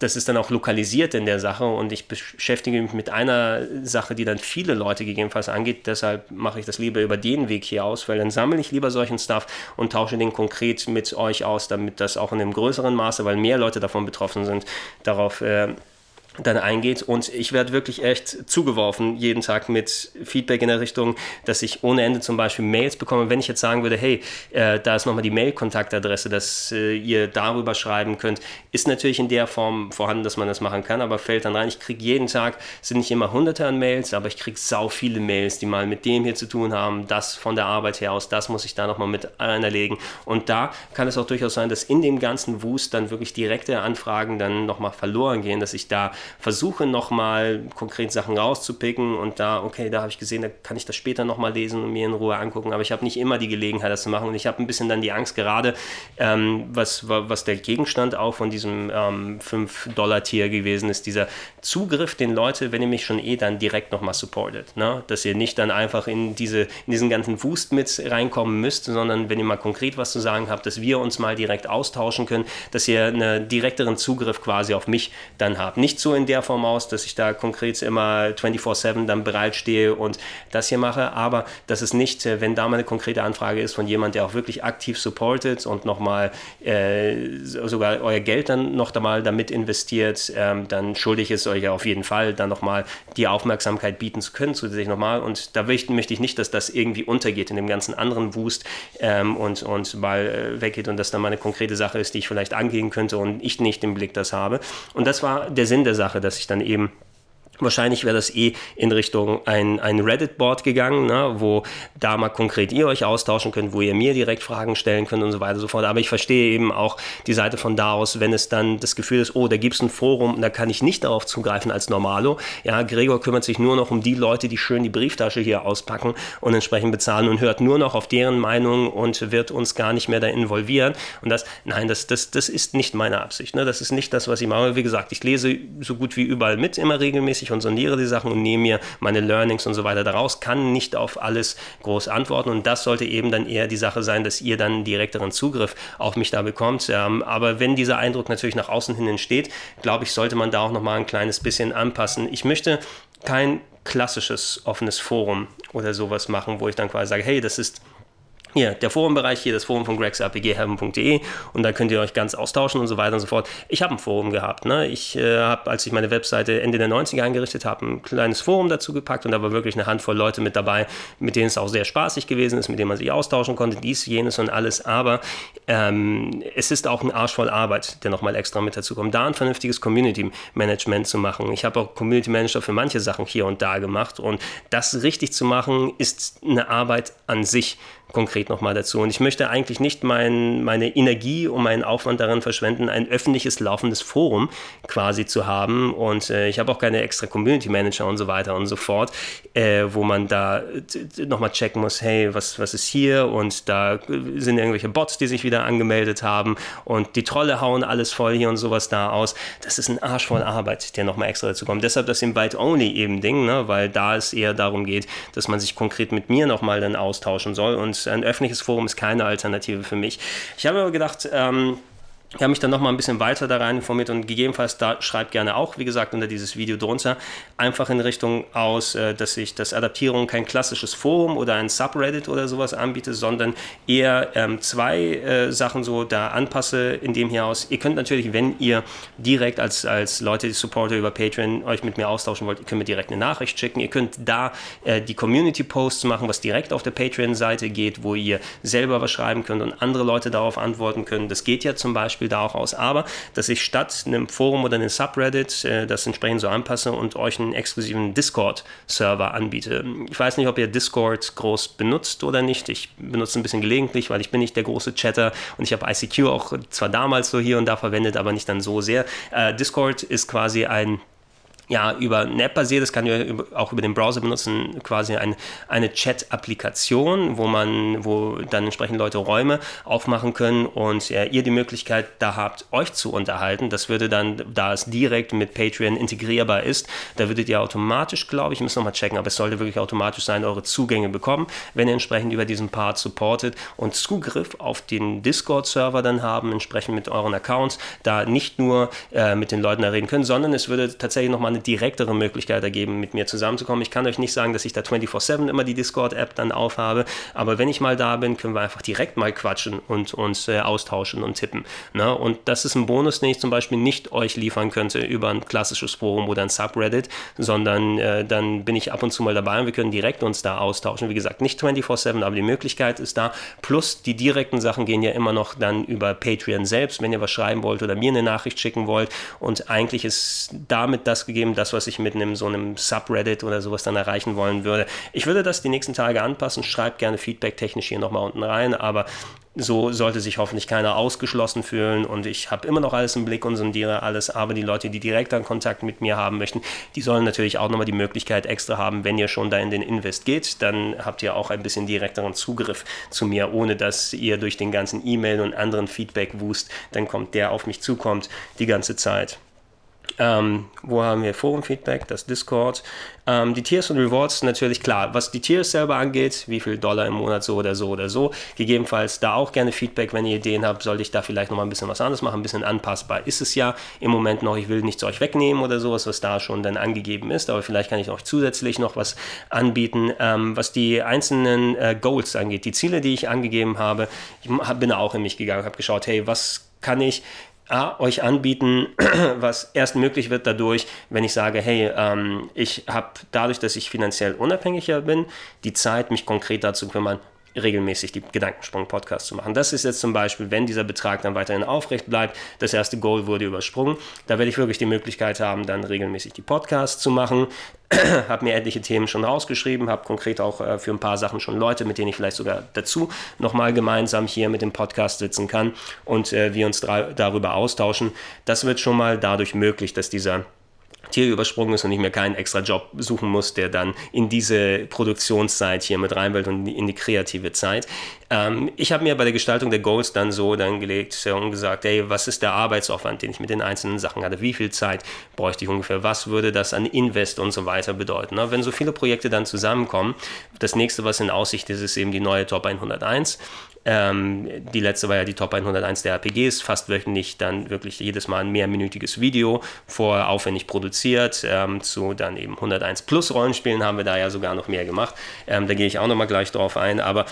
das ist dann auch lokalisiert in der Sache und ich beschäftige mich mit einer Sache, die dann viele Leute gegebenenfalls angeht. Deshalb mache ich das lieber über den Weg hier aus, weil dann sammle ich lieber solchen Stuff und tausche den konkret mit euch aus, damit das auch in einem größeren Maße, weil mehr Leute davon betroffen sind, darauf äh, dann eingeht. Und ich werde wirklich echt zugeworfen jeden Tag mit Feedback in der Richtung, dass ich ohne Ende zum Beispiel Mails bekomme. Wenn ich jetzt sagen würde, hey, äh, da ist nochmal die Mail-Kontaktadresse, dass äh, ihr darüber schreiben könnt, ist natürlich in der Form vorhanden, dass man das machen kann, aber fällt dann rein. Ich kriege jeden Tag, sind nicht immer hunderte an Mails, aber ich kriege sau viele Mails, die mal mit dem hier zu tun haben, das von der Arbeit her aus, das muss ich da nochmal mit einerlegen. Und da kann es auch durchaus sein, dass in dem ganzen Wust dann wirklich direkte Anfragen dann nochmal verloren gehen, dass ich da versuche nochmal konkret Sachen rauszupicken und da, okay, da habe ich gesehen, da kann ich das später nochmal lesen und mir in Ruhe angucken, aber ich habe nicht immer die Gelegenheit, das zu machen und ich habe ein bisschen dann die Angst, gerade ähm, was, was der Gegenstand auch von diesem ähm, 5-Dollar-Tier gewesen ist, dieser Zugriff, den Leute, wenn ihr mich schon eh dann direkt nochmal supportet, ne? dass ihr nicht dann einfach in, diese, in diesen ganzen Wust mit reinkommen müsst, sondern wenn ihr mal konkret was zu sagen habt, dass wir uns mal direkt austauschen können, dass ihr einen direkteren Zugriff quasi auf mich dann habt. Nicht so in der Form aus, dass ich da konkret immer 24-7 dann bereitstehe und das hier mache, aber das ist nicht, äh, wenn da mal eine konkrete Anfrage ist von jemand, der auch wirklich aktiv supportet und nochmal äh, sogar euer Geld dann noch einmal damit investiert, ähm, dann schulde ich es euch auf jeden Fall, dann nochmal die Aufmerksamkeit bieten zu können, zusätzlich nochmal. Und da möchte ich nicht, dass das irgendwie untergeht in dem ganzen anderen Wust ähm, und, und mal äh, weggeht und das dann mal eine konkrete Sache ist, die ich vielleicht angehen könnte und ich nicht im Blick das habe. Und das war der Sinn der Sache Sache, dass ich dann eben Wahrscheinlich wäre das eh in Richtung ein, ein Reddit-Board gegangen, ne, wo da mal konkret ihr euch austauschen könnt, wo ihr mir direkt Fragen stellen könnt und so weiter und so fort. Aber ich verstehe eben auch die Seite von da aus, wenn es dann das Gefühl ist, oh, da gibt es ein Forum, da kann ich nicht darauf zugreifen als Normalo. Ja, Gregor kümmert sich nur noch um die Leute, die schön die Brieftasche hier auspacken und entsprechend bezahlen und hört nur noch auf deren Meinung und wird uns gar nicht mehr da involvieren. Und das, nein, das, das, das ist nicht meine Absicht. Ne? Das ist nicht das, was ich mache. Wie gesagt, ich lese so gut wie überall mit, immer regelmäßig ich und sondiere die Sachen und nehme mir meine Learnings und so weiter daraus, kann nicht auf alles groß antworten und das sollte eben dann eher die Sache sein, dass ihr dann direkteren Zugriff auf mich da bekommt. Ähm, aber wenn dieser Eindruck natürlich nach außen hin entsteht, glaube ich, sollte man da auch nochmal ein kleines bisschen anpassen. Ich möchte kein klassisches offenes Forum oder sowas machen, wo ich dann quasi sage, hey, das ist hier, der Forenbereich, hier das Forum von gregsrpgheaven.de und da könnt ihr euch ganz austauschen und so weiter und so fort. Ich habe ein Forum gehabt. Ne? Ich äh, habe, als ich meine Webseite Ende der 90er eingerichtet habe, ein kleines Forum dazu gepackt und da war wirklich eine Handvoll Leute mit dabei, mit denen es auch sehr spaßig gewesen ist, mit denen man sich austauschen konnte, dies, jenes und alles. Aber ähm, es ist auch ein Arsch voll Arbeit, der nochmal extra mit dazu kommt, da ein vernünftiges Community Management zu machen. Ich habe auch Community Manager für manche Sachen hier und da gemacht und das richtig zu machen, ist eine Arbeit an sich konkret nochmal dazu. Und ich möchte eigentlich nicht mein, meine Energie und meinen Aufwand darin verschwenden, ein öffentliches laufendes Forum quasi zu haben. Und äh, ich habe auch keine extra Community Manager und so weiter und so fort, äh, wo man da nochmal checken muss, hey, was, was ist hier? Und da sind irgendwelche Bots, die sich wieder angemeldet haben und die Trolle hauen alles voll hier und sowas da aus. Das ist ein Arsch voll Arbeit, der nochmal extra dazu kommt. Deshalb das Invite-Only eben Ding, ne? weil da es eher darum geht, dass man sich konkret mit mir nochmal dann austauschen soll. Und ein öffentliches Forum ist keine Alternative für mich. Ich habe aber gedacht, ähm, ich habe mich dann noch mal ein bisschen weiter da rein informiert und gegebenenfalls da schreibt gerne auch, wie gesagt, unter dieses Video drunter, einfach in Richtung aus, äh, dass ich das Adaptierung kein klassisches Forum oder ein Subreddit oder sowas anbiete, sondern eher ähm, zwei äh, Sachen so da anpasse in dem hier aus. Ihr könnt natürlich, wenn ihr direkt als, als Leute, die Supporter über Patreon euch mit mir austauschen wollt, ihr könnt mir direkt eine Nachricht schicken. Ihr könnt da äh, die Community-Posts machen, was direkt auf der Patreon-Seite geht, wo ihr selber was schreiben könnt und andere Leute darauf antworten können. Das geht ja zum Beispiel Beispiel da auch aus. Aber, dass ich statt einem Forum oder einem Subreddit äh, das entsprechend so anpasse und euch einen exklusiven Discord-Server anbiete. Ich weiß nicht, ob ihr Discord groß benutzt oder nicht. Ich benutze ein bisschen gelegentlich, weil ich bin nicht der große Chatter und ich habe ICQ auch zwar damals so hier und da verwendet, aber nicht dann so sehr. Äh, Discord ist quasi ein ja, über eine App basiert, das kann ihr auch über den Browser benutzen, quasi ein, eine Chat-Applikation, wo man, wo dann entsprechend Leute Räume aufmachen können und ja, ihr die Möglichkeit da habt, euch zu unterhalten. Das würde dann, da es direkt mit Patreon integrierbar ist, da würdet ihr automatisch, glaube ich, müssen nochmal checken, aber es sollte wirklich automatisch sein, eure Zugänge bekommen, wenn ihr entsprechend über diesen Part supportet und Zugriff auf den Discord-Server dann haben, entsprechend mit euren Accounts, da nicht nur äh, mit den Leuten da reden können, sondern es würde tatsächlich nochmal eine eine direktere Möglichkeit ergeben, mit mir zusammenzukommen. Ich kann euch nicht sagen, dass ich da 24-7 immer die Discord-App dann aufhabe, aber wenn ich mal da bin, können wir einfach direkt mal quatschen und uns äh, austauschen und tippen. Ne? Und das ist ein Bonus, den ich zum Beispiel nicht euch liefern könnte über ein klassisches Forum oder ein Subreddit, sondern äh, dann bin ich ab und zu mal dabei und wir können direkt uns da austauschen. Wie gesagt, nicht 24-7, aber die Möglichkeit ist da. Plus die direkten Sachen gehen ja immer noch dann über Patreon selbst, wenn ihr was schreiben wollt oder mir eine Nachricht schicken wollt. Und eigentlich ist damit das gegeben, eben das, was ich mit einem so einem Subreddit oder sowas dann erreichen wollen würde. Ich würde das die nächsten Tage anpassen. Schreibt gerne Feedback technisch hier nochmal unten rein, aber so sollte sich hoffentlich keiner ausgeschlossen fühlen und ich habe immer noch alles im Blick und sondiere alles, aber die Leute, die direkt an Kontakt mit mir haben möchten, die sollen natürlich auch nochmal die Möglichkeit extra haben, wenn ihr schon da in den Invest geht, dann habt ihr auch ein bisschen direkteren Zugriff zu mir, ohne dass ihr durch den ganzen E-Mail und anderen Feedback-Wust, dann kommt der auf mich zukommt die ganze Zeit. Ähm, wo haben wir Forum-Feedback, das Discord. Ähm, die Tiers und Rewards natürlich klar. Was die Tiers selber angeht, wie viel Dollar im Monat so oder so oder so. Gegebenenfalls da auch gerne Feedback, wenn ihr Ideen habt, sollte ich da vielleicht nochmal ein bisschen was anderes machen, ein bisschen anpassbar. Ist es ja im Moment noch, ich will nichts euch wegnehmen oder sowas, was da schon dann angegeben ist, aber vielleicht kann ich euch zusätzlich noch was anbieten. Ähm, was die einzelnen äh, Goals angeht, die Ziele, die ich angegeben habe, ich bin auch in mich gegangen, habe geschaut, hey, was kann ich A, euch anbieten, was erst möglich wird dadurch, wenn ich sage, hey, ähm, ich habe dadurch, dass ich finanziell unabhängiger bin, die Zeit, mich konkret dazu kümmern, regelmäßig die Gedankensprung-Podcasts zu machen. Das ist jetzt zum Beispiel, wenn dieser Betrag dann weiterhin aufrecht bleibt, das erste Goal wurde übersprungen, da werde ich wirklich die Möglichkeit haben, dann regelmäßig die Podcasts zu machen. habe mir etliche Themen schon rausgeschrieben, habe konkret auch äh, für ein paar Sachen schon Leute, mit denen ich vielleicht sogar dazu nochmal gemeinsam hier mit dem Podcast sitzen kann und äh, wir uns darüber austauschen. Das wird schon mal dadurch möglich, dass dieser Tier übersprungen ist und ich mir keinen extra Job suchen muss, der dann in diese Produktionszeit hier mit reinwählt und in die kreative Zeit. Ähm, ich habe mir bei der Gestaltung der Goals dann so dann gelegt und gesagt, hey, was ist der Arbeitsaufwand, den ich mit den einzelnen Sachen hatte? Wie viel Zeit bräuchte ich ungefähr? Was würde das an Invest und so weiter bedeuten? Na, wenn so viele Projekte dann zusammenkommen, das nächste, was in Aussicht ist, ist eben die neue Top 101. Ähm, die letzte war ja die Top 101 der RPGs, fast wöchentlich dann wirklich jedes Mal ein mehrminütiges Video, vorher aufwendig produziert, ähm, zu dann eben 101 plus Rollenspielen haben wir da ja sogar noch mehr gemacht. Ähm, da gehe ich auch nochmal gleich drauf ein, aber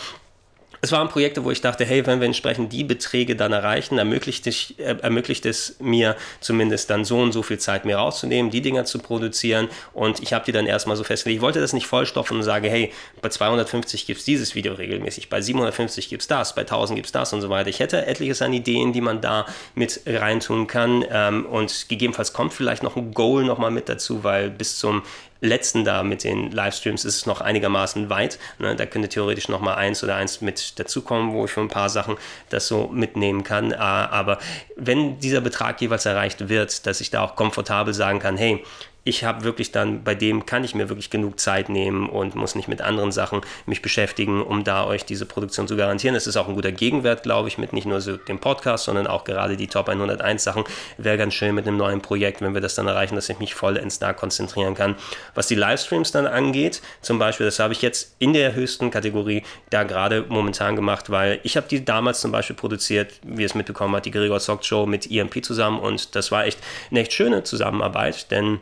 es waren Projekte, wo ich dachte, hey, wenn wir entsprechend die Beträge dann erreichen, ermöglicht es, äh, ermöglicht es mir zumindest dann so und so viel Zeit mehr rauszunehmen, die Dinger zu produzieren und ich habe die dann erstmal so festgelegt. Ich wollte das nicht vollstopfen und sage, hey, bei 250 gibt es dieses Video regelmäßig, bei 750 gibt es das, bei 1000 gibt es das und so weiter. Ich hätte etliches an Ideen, die man da mit reintun kann ähm, und gegebenenfalls kommt vielleicht noch ein Goal nochmal mit dazu, weil bis zum letzten da mit den Livestreams ist es noch einigermaßen weit. Ne? Da könnte theoretisch noch mal eins oder eins mit dazukommen, wo ich für ein paar Sachen das so mitnehmen kann. Ah, aber wenn dieser Betrag jeweils erreicht wird, dass ich da auch komfortabel sagen kann, hey, ich habe wirklich dann, bei dem kann ich mir wirklich genug Zeit nehmen und muss nicht mit anderen Sachen mich beschäftigen, um da euch diese Produktion zu garantieren. Es ist auch ein guter Gegenwert, glaube ich, mit nicht nur so dem Podcast, sondern auch gerade die Top 101 Sachen. Wäre ganz schön mit einem neuen Projekt, wenn wir das dann erreichen, dass ich mich vollends da konzentrieren kann. Was die Livestreams dann angeht, zum Beispiel, das habe ich jetzt in der höchsten Kategorie da gerade momentan gemacht, weil ich habe die damals zum Beispiel produziert, wie es mitbekommen hat, die Gregor Zock Show mit EMP zusammen und das war echt eine echt schöne Zusammenarbeit, denn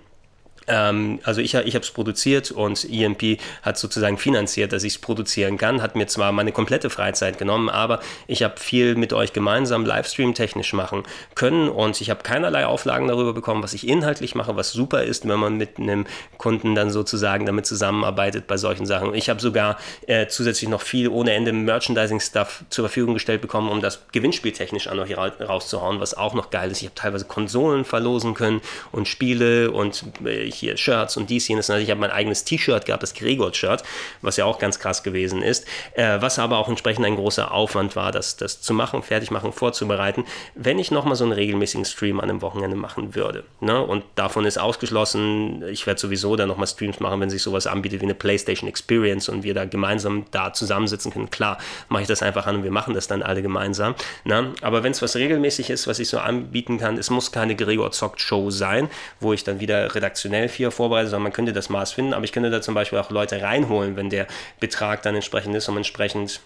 ähm, also ich, ich habe es produziert und EMP hat sozusagen finanziert, dass ich es produzieren kann, hat mir zwar meine komplette Freizeit genommen, aber ich habe viel mit euch gemeinsam Livestream technisch machen können und ich habe keinerlei Auflagen darüber bekommen, was ich inhaltlich mache, was super ist, wenn man mit einem Kunden dann sozusagen damit zusammenarbeitet bei solchen Sachen. Ich habe sogar äh, zusätzlich noch viel ohne Ende Merchandising-Stuff zur Verfügung gestellt bekommen, um das Gewinnspiel technisch auch noch hier rauszuhauen, was auch noch geil ist. Ich habe teilweise Konsolen verlosen können und Spiele und äh, hier Shirts und dies, jenes. Also ich habe mein eigenes T-Shirt gehabt, das Gregor-Shirt, was ja auch ganz krass gewesen ist, äh, was aber auch entsprechend ein großer Aufwand war, das, das zu machen, fertig machen, vorzubereiten, wenn ich nochmal so einen regelmäßigen Stream an einem Wochenende machen würde. Ne? Und davon ist ausgeschlossen, ich werde sowieso dann nochmal Streams machen, wenn sich sowas anbietet wie eine PlayStation Experience und wir da gemeinsam da zusammensitzen können. Klar, mache ich das einfach an und wir machen das dann alle gemeinsam. Ne? Aber wenn es was regelmäßig ist, was ich so anbieten kann, es muss keine Gregor Zockt Show sein, wo ich dann wieder redaktionell vier vorbereitet, sondern man könnte das Maß finden, aber ich könnte da zum Beispiel auch Leute reinholen, wenn der Betrag dann entsprechend ist, um entsprechend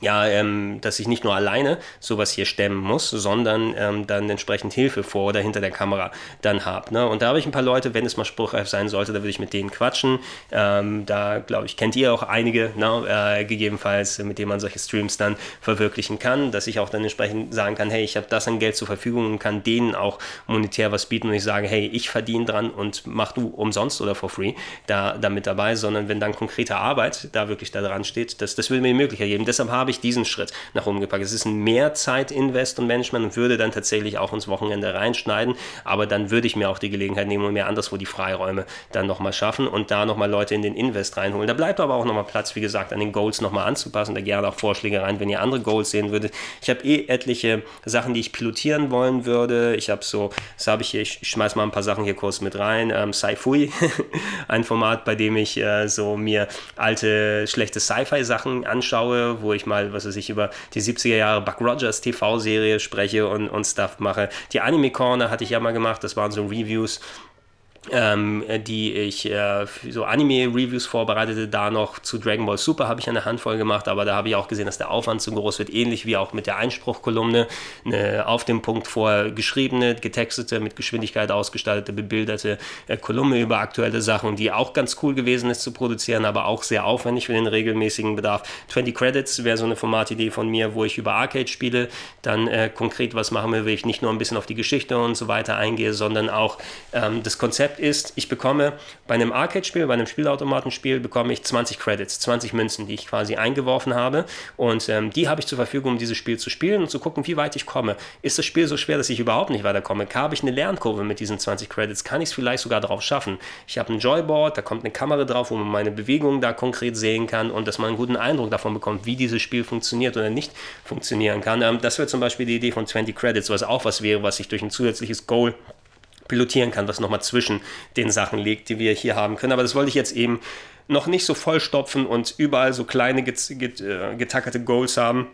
ja, ähm, dass ich nicht nur alleine sowas hier stemmen muss, sondern ähm, dann entsprechend Hilfe vor oder hinter der Kamera dann habe. Ne? Und da habe ich ein paar Leute, wenn es mal spruchreif sein sollte, da würde ich mit denen quatschen. Ähm, da, glaube ich, kennt ihr auch einige, ne? äh, gegebenenfalls, mit denen man solche Streams dann verwirklichen kann, dass ich auch dann entsprechend sagen kann, hey, ich habe das an Geld zur Verfügung und kann denen auch monetär was bieten und ich sage, hey, ich verdiene dran und mach du umsonst oder for free da, da mit dabei, sondern wenn dann konkrete Arbeit da wirklich da dran steht, das, das würde mir die Möglichkeit geben. Deshalb habe ich ich diesen Schritt nach oben gepackt. Es ist ein Mehrzeit-Invest und Management und würde dann tatsächlich auch ins Wochenende reinschneiden, aber dann würde ich mir auch die Gelegenheit nehmen und mir anderswo die Freiräume dann nochmal schaffen und da nochmal Leute in den Invest reinholen. Da bleibt aber auch nochmal Platz, wie gesagt, an den Goals nochmal anzupassen, da gerne auch Vorschläge rein, wenn ihr andere Goals sehen würdet. Ich habe eh etliche Sachen, die ich pilotieren wollen würde. Ich habe so, das habe ich hier, ich schmeiß mal ein paar Sachen hier kurz mit rein. Ähm, Sci-Fi, ein Format, bei dem ich äh, so mir alte, schlechte Sci-Fi-Sachen anschaue, wo ich mal mal, was weiß ich, über die 70er Jahre Buck Rogers TV-Serie spreche und, und Stuff mache. Die Anime Corner hatte ich ja mal gemacht, das waren so Reviews ähm, die ich äh, so Anime-Reviews vorbereitete. Da noch zu Dragon Ball Super habe ich eine Handvoll gemacht, aber da habe ich auch gesehen, dass der Aufwand zu groß wird, ähnlich wie auch mit der Einspruchkolumne. Eine auf dem Punkt vorher geschriebene, getextete, mit Geschwindigkeit ausgestaltete, bebilderte äh, Kolumne über aktuelle Sachen, die auch ganz cool gewesen ist zu produzieren, aber auch sehr aufwendig für den regelmäßigen Bedarf. 20 Credits wäre so eine Formatidee von mir, wo ich über Arcade-Spiele dann äh, konkret was machen will, will ich nicht nur ein bisschen auf die Geschichte und so weiter eingehe, sondern auch ähm, das Konzept Konzept ist, ich bekomme bei einem Arcade-Spiel, bei einem Spielautomatenspiel, bekomme ich 20 Credits, 20 Münzen, die ich quasi eingeworfen habe. Und ähm, die habe ich zur Verfügung, um dieses Spiel zu spielen und zu gucken, wie weit ich komme. Ist das Spiel so schwer, dass ich überhaupt nicht weiterkomme? Habe ich eine Lernkurve mit diesen 20 Credits? Kann ich es vielleicht sogar drauf schaffen? Ich habe ein Joyboard, da kommt eine Kamera drauf, wo man meine Bewegungen da konkret sehen kann und dass man einen guten Eindruck davon bekommt, wie dieses Spiel funktioniert oder nicht funktionieren kann. Ähm, das wäre zum Beispiel die Idee von 20 Credits, was auch was wäre, was ich durch ein zusätzliches Goal pilotieren kann, was nochmal zwischen den Sachen liegt, die wir hier haben können. Aber das wollte ich jetzt eben noch nicht so vollstopfen und überall so kleine get, get, äh, getackerte Goals haben,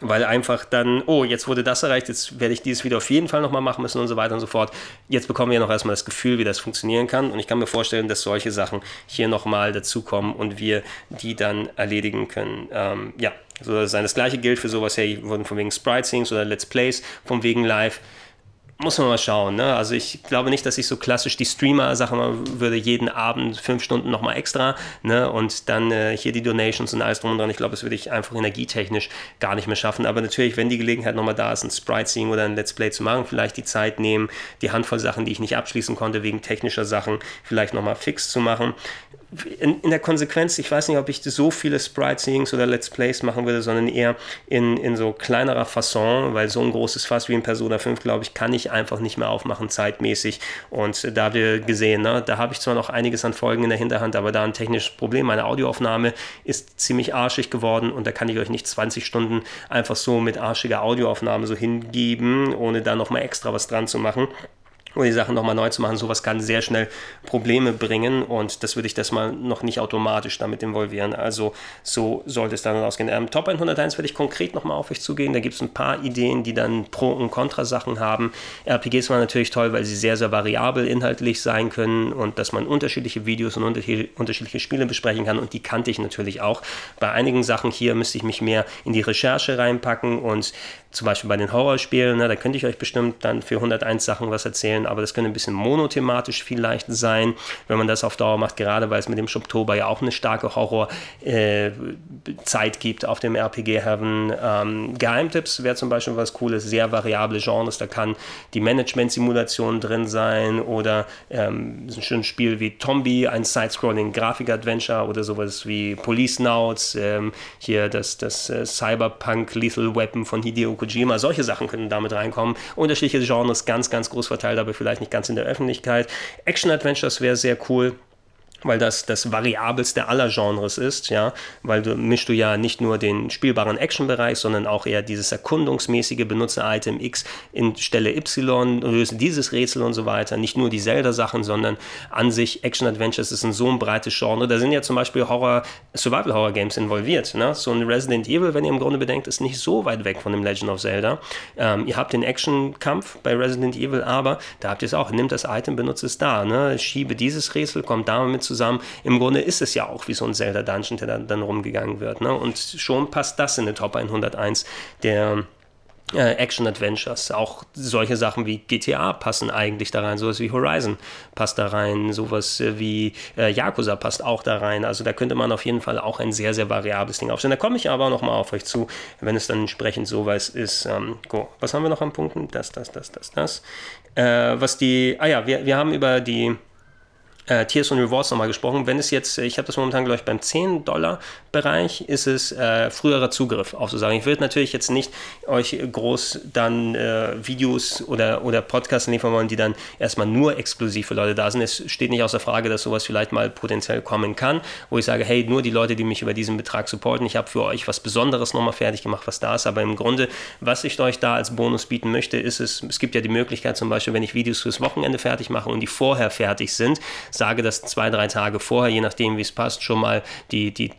weil einfach dann, oh, jetzt wurde das erreicht, jetzt werde ich dieses wieder auf jeden Fall nochmal machen müssen und so weiter und so fort. Jetzt bekommen wir noch erstmal das Gefühl, wie das funktionieren kann und ich kann mir vorstellen, dass solche Sachen hier nochmal dazukommen und wir die dann erledigen können. Ähm, ja, so das, das gleiche gilt für sowas, hey, wurden von wegen Sprite Sings oder Let's Plays, von wegen Live muss man mal schauen. Ne? Also ich glaube nicht, dass ich so klassisch die Streamer-Sache machen würde, jeden Abend fünf Stunden nochmal extra ne? und dann äh, hier die Donations und alles drum und dran. Ich glaube, das würde ich einfach energietechnisch gar nicht mehr schaffen. Aber natürlich, wenn die Gelegenheit nochmal da ist, ein Sprite-Seeing oder ein Let's Play zu machen, vielleicht die Zeit nehmen, die Handvoll Sachen, die ich nicht abschließen konnte, wegen technischer Sachen, vielleicht nochmal fix zu machen in, in, der Konsequenz, ich weiß nicht, ob ich so viele Sprite-Seeings oder Let's Plays machen würde, sondern eher in, in so kleinerer Fasson, weil so ein großes Fass wie in Persona 5, glaube ich, kann ich einfach nicht mehr aufmachen, zeitmäßig. Und da wir gesehen, ne, da habe ich zwar noch einiges an Folgen in der Hinterhand, aber da ein technisches Problem. Meine Audioaufnahme ist ziemlich arschig geworden und da kann ich euch nicht 20 Stunden einfach so mit arschiger Audioaufnahme so hingeben, ohne da nochmal extra was dran zu machen um die Sachen nochmal neu zu machen. Sowas kann sehr schnell Probleme bringen und das würde ich das mal noch nicht automatisch damit involvieren. Also so sollte es dann ausgehen. Ähm, Top 101 werde ich konkret nochmal auf euch zugehen. Da gibt es ein paar Ideen, die dann Pro- und Contra-Sachen haben. RPGs waren natürlich toll, weil sie sehr, sehr variabel inhaltlich sein können und dass man unterschiedliche Videos und unterschiedliche Spiele besprechen kann und die kannte ich natürlich auch. Bei einigen Sachen hier müsste ich mich mehr in die Recherche reinpacken und zum Beispiel bei den Horrorspielen, ne, da könnte ich euch bestimmt dann für 101 Sachen was erzählen, aber das könnte ein bisschen monothematisch vielleicht sein, wenn man das auf Dauer macht, gerade weil es mit dem Shoptober ja auch eine starke Horrorzeit äh, gibt auf dem RPG Heaven. Ähm, Geheimtipps wäre zum Beispiel was Cooles, sehr variable Genres, da kann die Management-Simulation drin sein oder ähm, so ein schönes Spiel wie Tombi, ein Side-Scrolling Grafik-Adventure oder sowas wie Police Nauts, ähm, hier das, das äh, Cyberpunk Lethal Weapon von Hideo Kojima, solche Sachen können damit reinkommen. Unterschiedliche Genres, ganz, ganz groß verteilt, aber vielleicht nicht ganz in der Öffentlichkeit. Action-Adventures wäre sehr cool weil das das variabelste aller Genres ist, ja, weil du mischst du ja nicht nur den spielbaren Action-Bereich, sondern auch eher dieses erkundungsmäßige benutze Item X in Stelle Y, löse dieses Rätsel und so weiter, nicht nur die Zelda-Sachen, sondern an sich Action-Adventures ist ein so ein breites Genre, da sind ja zum Beispiel Horror, Survival-Horror-Games involviert, ne? so ein Resident Evil, wenn ihr im Grunde bedenkt, ist nicht so weit weg von dem Legend of Zelda, ähm, ihr habt den Action-Kampf bei Resident Evil, aber da habt ihr es auch, nimmt das Item, benutzt es da, ne? schiebe dieses Rätsel, kommt damit zu zusammen. Im Grunde ist es ja auch wie so ein Zelda-Dungeon, der dann, dann rumgegangen wird. Ne? Und schon passt das in den Top 101 der äh, Action-Adventures. Auch solche Sachen wie GTA passen eigentlich da rein, sowas wie Horizon passt da rein, sowas äh, wie äh, Yakuza passt auch da rein. Also da könnte man auf jeden Fall auch ein sehr, sehr variables Ding aufstellen. Da komme ich aber nochmal auf euch zu, wenn es dann entsprechend sowas ist. Ähm, go. Was haben wir noch an Punkten? Das, das, das, das, das. Äh, was die, ah ja, wir, wir haben über die äh, Tiers und Rewards nochmal gesprochen. Wenn es jetzt, ich habe das momentan, glaube ich, beim 10-Dollar-Bereich, ist es äh, früherer Zugriff auch aufzusagen. Ich würde natürlich jetzt nicht euch groß dann äh, Videos oder, oder Podcasts liefern wollen, die dann erstmal nur exklusiv für Leute da sind. Es steht nicht außer Frage, dass sowas vielleicht mal potenziell kommen kann, wo ich sage, hey, nur die Leute, die mich über diesen Betrag supporten, ich habe für euch was Besonderes nochmal fertig gemacht, was da ist. Aber im Grunde, was ich euch da als Bonus bieten möchte, ist es, es gibt ja die Möglichkeit zum Beispiel, wenn ich Videos fürs Wochenende fertig mache und die vorher fertig sind, sage, dass zwei, drei Tage vorher, je nachdem, wie es passt, schon mal die, die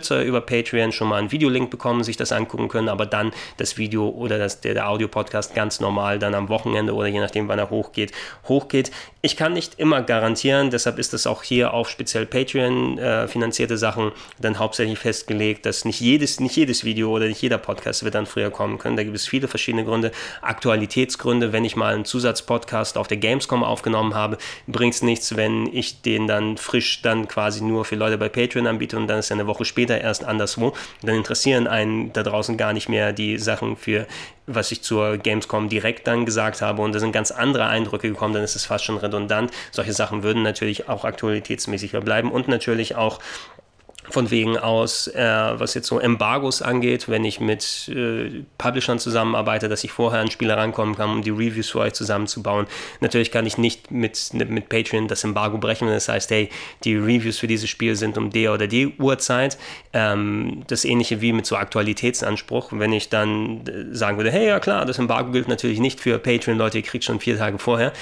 Unterstützer über Patreon schon mal einen Videolink bekommen, sich das angucken können, aber dann das Video oder das, der, der Audio-Podcast ganz normal dann am Wochenende oder je nachdem, wann er hochgeht, hochgeht. Ich kann nicht immer garantieren, deshalb ist es auch hier auf speziell Patreon äh, finanzierte Sachen dann hauptsächlich festgelegt, dass nicht jedes, nicht jedes Video oder nicht jeder Podcast wird dann früher kommen können. Da gibt es viele verschiedene Gründe. Aktualitätsgründe, wenn ich mal einen Zusatzpodcast auf der Gamescom aufgenommen habe, bringt es nichts, wenn ich ich den dann frisch dann quasi nur für Leute bei Patreon anbiete und dann ist er eine Woche später erst anderswo. Dann interessieren einen da draußen gar nicht mehr die Sachen für was ich zur Gamescom direkt dann gesagt habe und da sind ganz andere Eindrücke gekommen, dann ist es fast schon redundant. Solche Sachen würden natürlich auch aktualitätsmäßig bleiben und natürlich auch von wegen aus, äh, was jetzt so Embargos angeht, wenn ich mit äh, Publishern zusammenarbeite, dass ich vorher an Spiele rankommen kann, um die Reviews für euch zusammenzubauen. Natürlich kann ich nicht mit, mit Patreon das Embargo brechen, wenn das heißt, hey, die Reviews für dieses Spiel sind um der oder die Uhrzeit. Ähm, das ähnliche wie mit so Aktualitätsanspruch. Wenn ich dann äh, sagen würde, hey, ja klar, das Embargo gilt natürlich nicht für Patreon-Leute, ihr kriegt schon vier Tage vorher,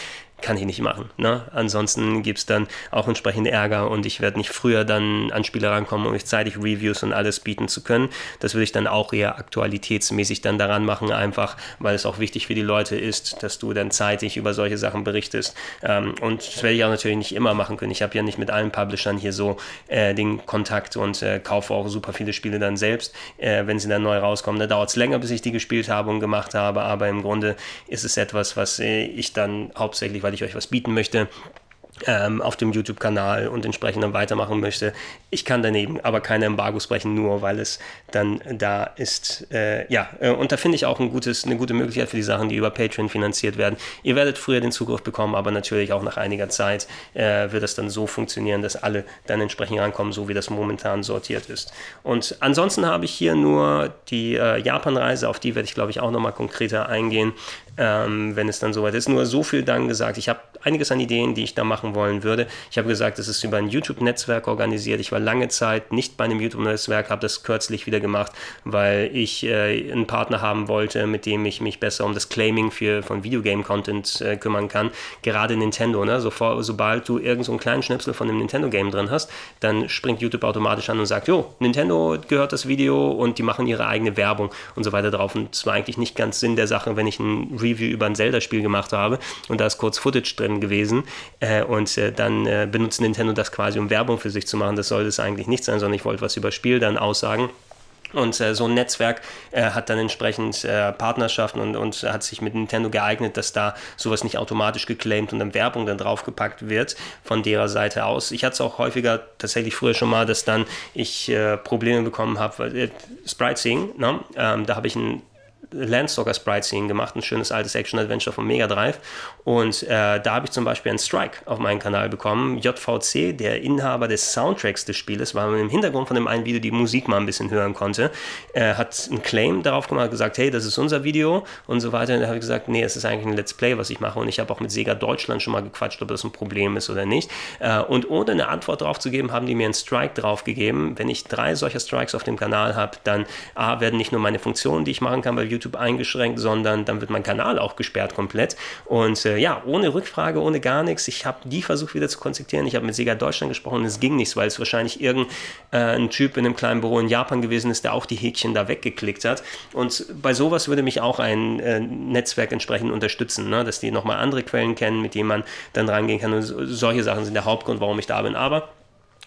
kann ich nicht machen. Ne? Ansonsten gibt es dann auch entsprechend Ärger und ich werde nicht früher dann an Spiele rankommen, um mich zeitig Reviews und alles bieten zu können. Das würde ich dann auch eher aktualitätsmäßig dann daran machen, einfach weil es auch wichtig für die Leute ist, dass du dann zeitig über solche Sachen berichtest. Ähm, und das werde ich auch natürlich nicht immer machen können. Ich habe ja nicht mit allen Publishern hier so äh, den Kontakt und äh, kaufe auch super viele Spiele dann selbst, äh, wenn sie dann neu rauskommen. Da dauert es länger, bis ich die gespielt habe und gemacht habe, aber im Grunde ist es etwas, was äh, ich dann hauptsächlich weil ich euch was bieten möchte ähm, auf dem YouTube-Kanal und entsprechend dann weitermachen möchte. Ich kann daneben aber keine Embargos brechen, nur weil es dann da ist. Äh, ja, äh, und da finde ich auch ein gutes, eine gute Möglichkeit für die Sachen, die über Patreon finanziert werden. Ihr werdet früher den Zugriff bekommen, aber natürlich auch nach einiger Zeit äh, wird das dann so funktionieren, dass alle dann entsprechend rankommen, so wie das momentan sortiert ist. Und ansonsten habe ich hier nur die äh, Japan-Reise, auf die werde ich glaube ich auch nochmal konkreter eingehen. Ähm, wenn es dann soweit ist. Nur so viel dann gesagt. Ich habe einiges an Ideen, die ich da machen wollen würde. Ich habe gesagt, es ist über ein YouTube-Netzwerk organisiert. Ich war lange Zeit nicht bei einem YouTube-Netzwerk, habe das kürzlich wieder gemacht, weil ich äh, einen Partner haben wollte, mit dem ich mich besser um das Claiming für, von Videogame-Content äh, kümmern kann. Gerade Nintendo, ne? So, sobald du irgendeinen so kleinen Schnipsel von einem Nintendo-Game drin hast, dann springt YouTube automatisch an und sagt, jo, Nintendo gehört das Video und die machen ihre eigene Werbung und so weiter drauf. Und es war eigentlich nicht ganz Sinn der Sache, wenn ich ein Review über ein Zelda-Spiel gemacht habe und da ist kurz Footage drin gewesen äh, und äh, dann äh, benutzt Nintendo das quasi, um Werbung für sich zu machen. Das soll es eigentlich nicht sein, sondern ich wollte was über Spiel dann aussagen. Und äh, so ein Netzwerk äh, hat dann entsprechend äh, Partnerschaften und, und hat sich mit Nintendo geeignet, dass da sowas nicht automatisch geclaimed und dann Werbung dann draufgepackt wird von derer Seite aus. Ich hatte es auch häufiger tatsächlich früher schon mal, dass dann ich äh, Probleme bekommen habe, äh, Sprite Seeing, ne? ähm, da habe ich ein Landstalker Sprite Scene gemacht, ein schönes altes Action-Adventure vom Mega Drive. Und äh, da habe ich zum Beispiel einen Strike auf meinen Kanal bekommen. JVC, der Inhaber des Soundtracks des Spieles, weil man im Hintergrund von dem einen Video die Musik mal ein bisschen hören konnte, äh, hat einen Claim darauf gemacht, gesagt, hey, das ist unser Video und so weiter. Und da habe ich gesagt, nee, es ist eigentlich ein Let's Play, was ich mache. Und ich habe auch mit Sega Deutschland schon mal gequatscht, ob das ein Problem ist oder nicht. Äh, und ohne eine Antwort darauf zu geben, haben die mir einen Strike drauf gegeben. Wenn ich drei solcher Strikes auf dem Kanal habe, dann A, werden nicht nur meine Funktionen, die ich machen kann bei YouTube, YouTube eingeschränkt, sondern dann wird mein Kanal auch gesperrt komplett. Und äh, ja, ohne Rückfrage, ohne gar nichts. Ich habe die versucht wieder zu kontaktieren. Ich habe mit Sega Deutschland gesprochen und es ging nichts, weil es wahrscheinlich irgendein äh, Typ in einem kleinen Büro in Japan gewesen ist, der auch die Häkchen da weggeklickt hat. Und bei sowas würde mich auch ein äh, Netzwerk entsprechend unterstützen, ne? dass die nochmal andere Quellen kennen, mit denen man dann rangehen kann. Und solche Sachen sind der Hauptgrund, warum ich da bin. Aber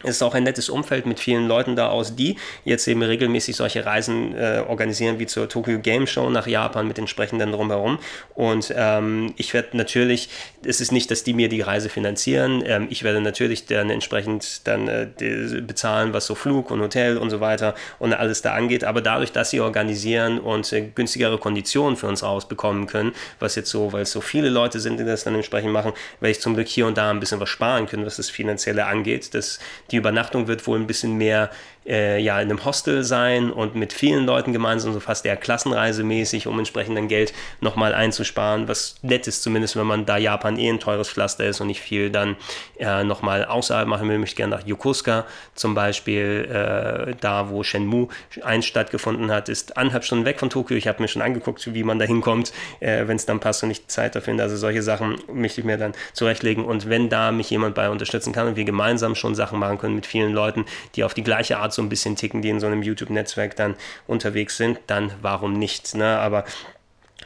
es ist auch ein nettes Umfeld mit vielen Leuten da aus, die jetzt eben regelmäßig solche Reisen äh, organisieren, wie zur Tokyo Game Show nach Japan mit entsprechenden drumherum. Und ähm, ich werde natürlich, es ist nicht, dass die mir die Reise finanzieren, ähm, ich werde natürlich dann entsprechend dann äh, bezahlen, was so Flug und Hotel und so weiter und alles da angeht. Aber dadurch, dass sie organisieren und äh, günstigere Konditionen für uns rausbekommen können, was jetzt so, weil es so viele Leute sind, die das dann entsprechend machen, werde ich zum Glück hier und da ein bisschen was sparen können, was das Finanzielle angeht. Das die Übernachtung wird wohl ein bisschen mehr äh, ja, in einem Hostel sein und mit vielen Leuten gemeinsam, so fast eher klassenreisemäßig, um entsprechend dann Geld nochmal einzusparen, was nett ist, zumindest wenn man da Japan eh ein teures Pflaster ist und nicht viel dann äh, nochmal außerhalb machen will. Ich möchte gerne nach Yokosuka zum Beispiel, äh, da wo Shenmue 1 stattgefunden hat, ist anderthalb Stunden weg von Tokio. Ich habe mir schon angeguckt, wie man da hinkommt, äh, wenn es dann passt und ich Zeit dafür finde. Also solche Sachen möchte ich mir dann zurechtlegen und wenn da mich jemand bei unterstützen kann und wir gemeinsam schon Sachen machen können mit vielen Leuten, die auf die gleiche Art so ein bisschen ticken, die in so einem YouTube-Netzwerk dann unterwegs sind, dann warum nicht? Ne? Aber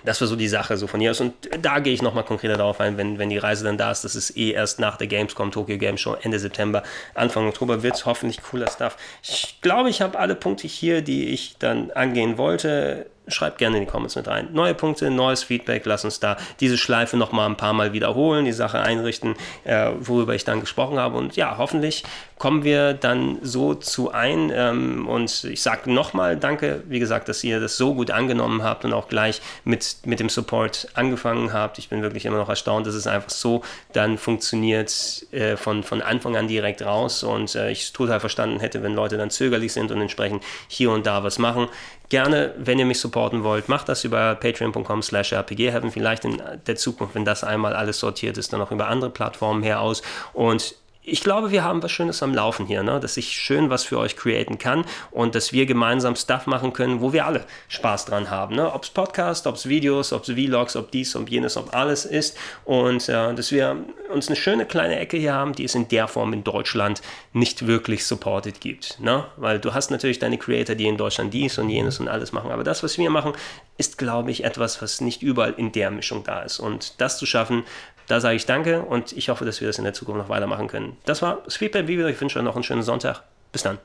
das war so die Sache so von hier aus. Und da gehe ich nochmal konkreter darauf ein, wenn, wenn die Reise dann da ist. Das ist eh erst nach der Gamescom, Tokyo Game Show, Ende September, Anfang Oktober wird es hoffentlich cooler Stuff. Ich glaube, ich habe alle Punkte hier, die ich dann angehen wollte schreibt gerne in die Comments mit rein. Neue Punkte, neues Feedback, lass uns da diese Schleife nochmal ein paar Mal wiederholen, die Sache einrichten, äh, worüber ich dann gesprochen habe. Und ja, hoffentlich kommen wir dann so zu ein. Ähm, und ich sage nochmal Danke, wie gesagt, dass ihr das so gut angenommen habt und auch gleich mit, mit dem Support angefangen habt. Ich bin wirklich immer noch erstaunt, dass es einfach so dann funktioniert äh, von, von Anfang an direkt raus. Und äh, ich total verstanden hätte, wenn Leute dann zögerlich sind und entsprechend hier und da was machen gerne, wenn ihr mich supporten wollt, macht das über patreon.com slash rpgheaven. Vielleicht in der Zukunft, wenn das einmal alles sortiert ist, dann auch über andere Plattformen her aus. Und ich glaube, wir haben was Schönes am Laufen hier, ne? dass ich schön was für euch createn kann und dass wir gemeinsam Stuff machen können, wo wir alle Spaß dran haben. Ne? Ob es Podcast, ob es Videos, ob es Vlogs, ob dies, ob jenes, ob alles ist. Und äh, dass wir uns eine schöne kleine Ecke hier haben, die es in der Form in Deutschland nicht wirklich supported gibt. Ne? Weil du hast natürlich deine Creator, die in Deutschland dies und jenes und alles machen. Aber das, was wir machen, ist, glaube ich, etwas, was nicht überall in der Mischung da ist. Und das zu schaffen, da sage ich danke und ich hoffe, dass wir das in der Zukunft noch weitermachen können. Das war das Feedback-Video. Ich wünsche euch noch einen schönen Sonntag. Bis dann.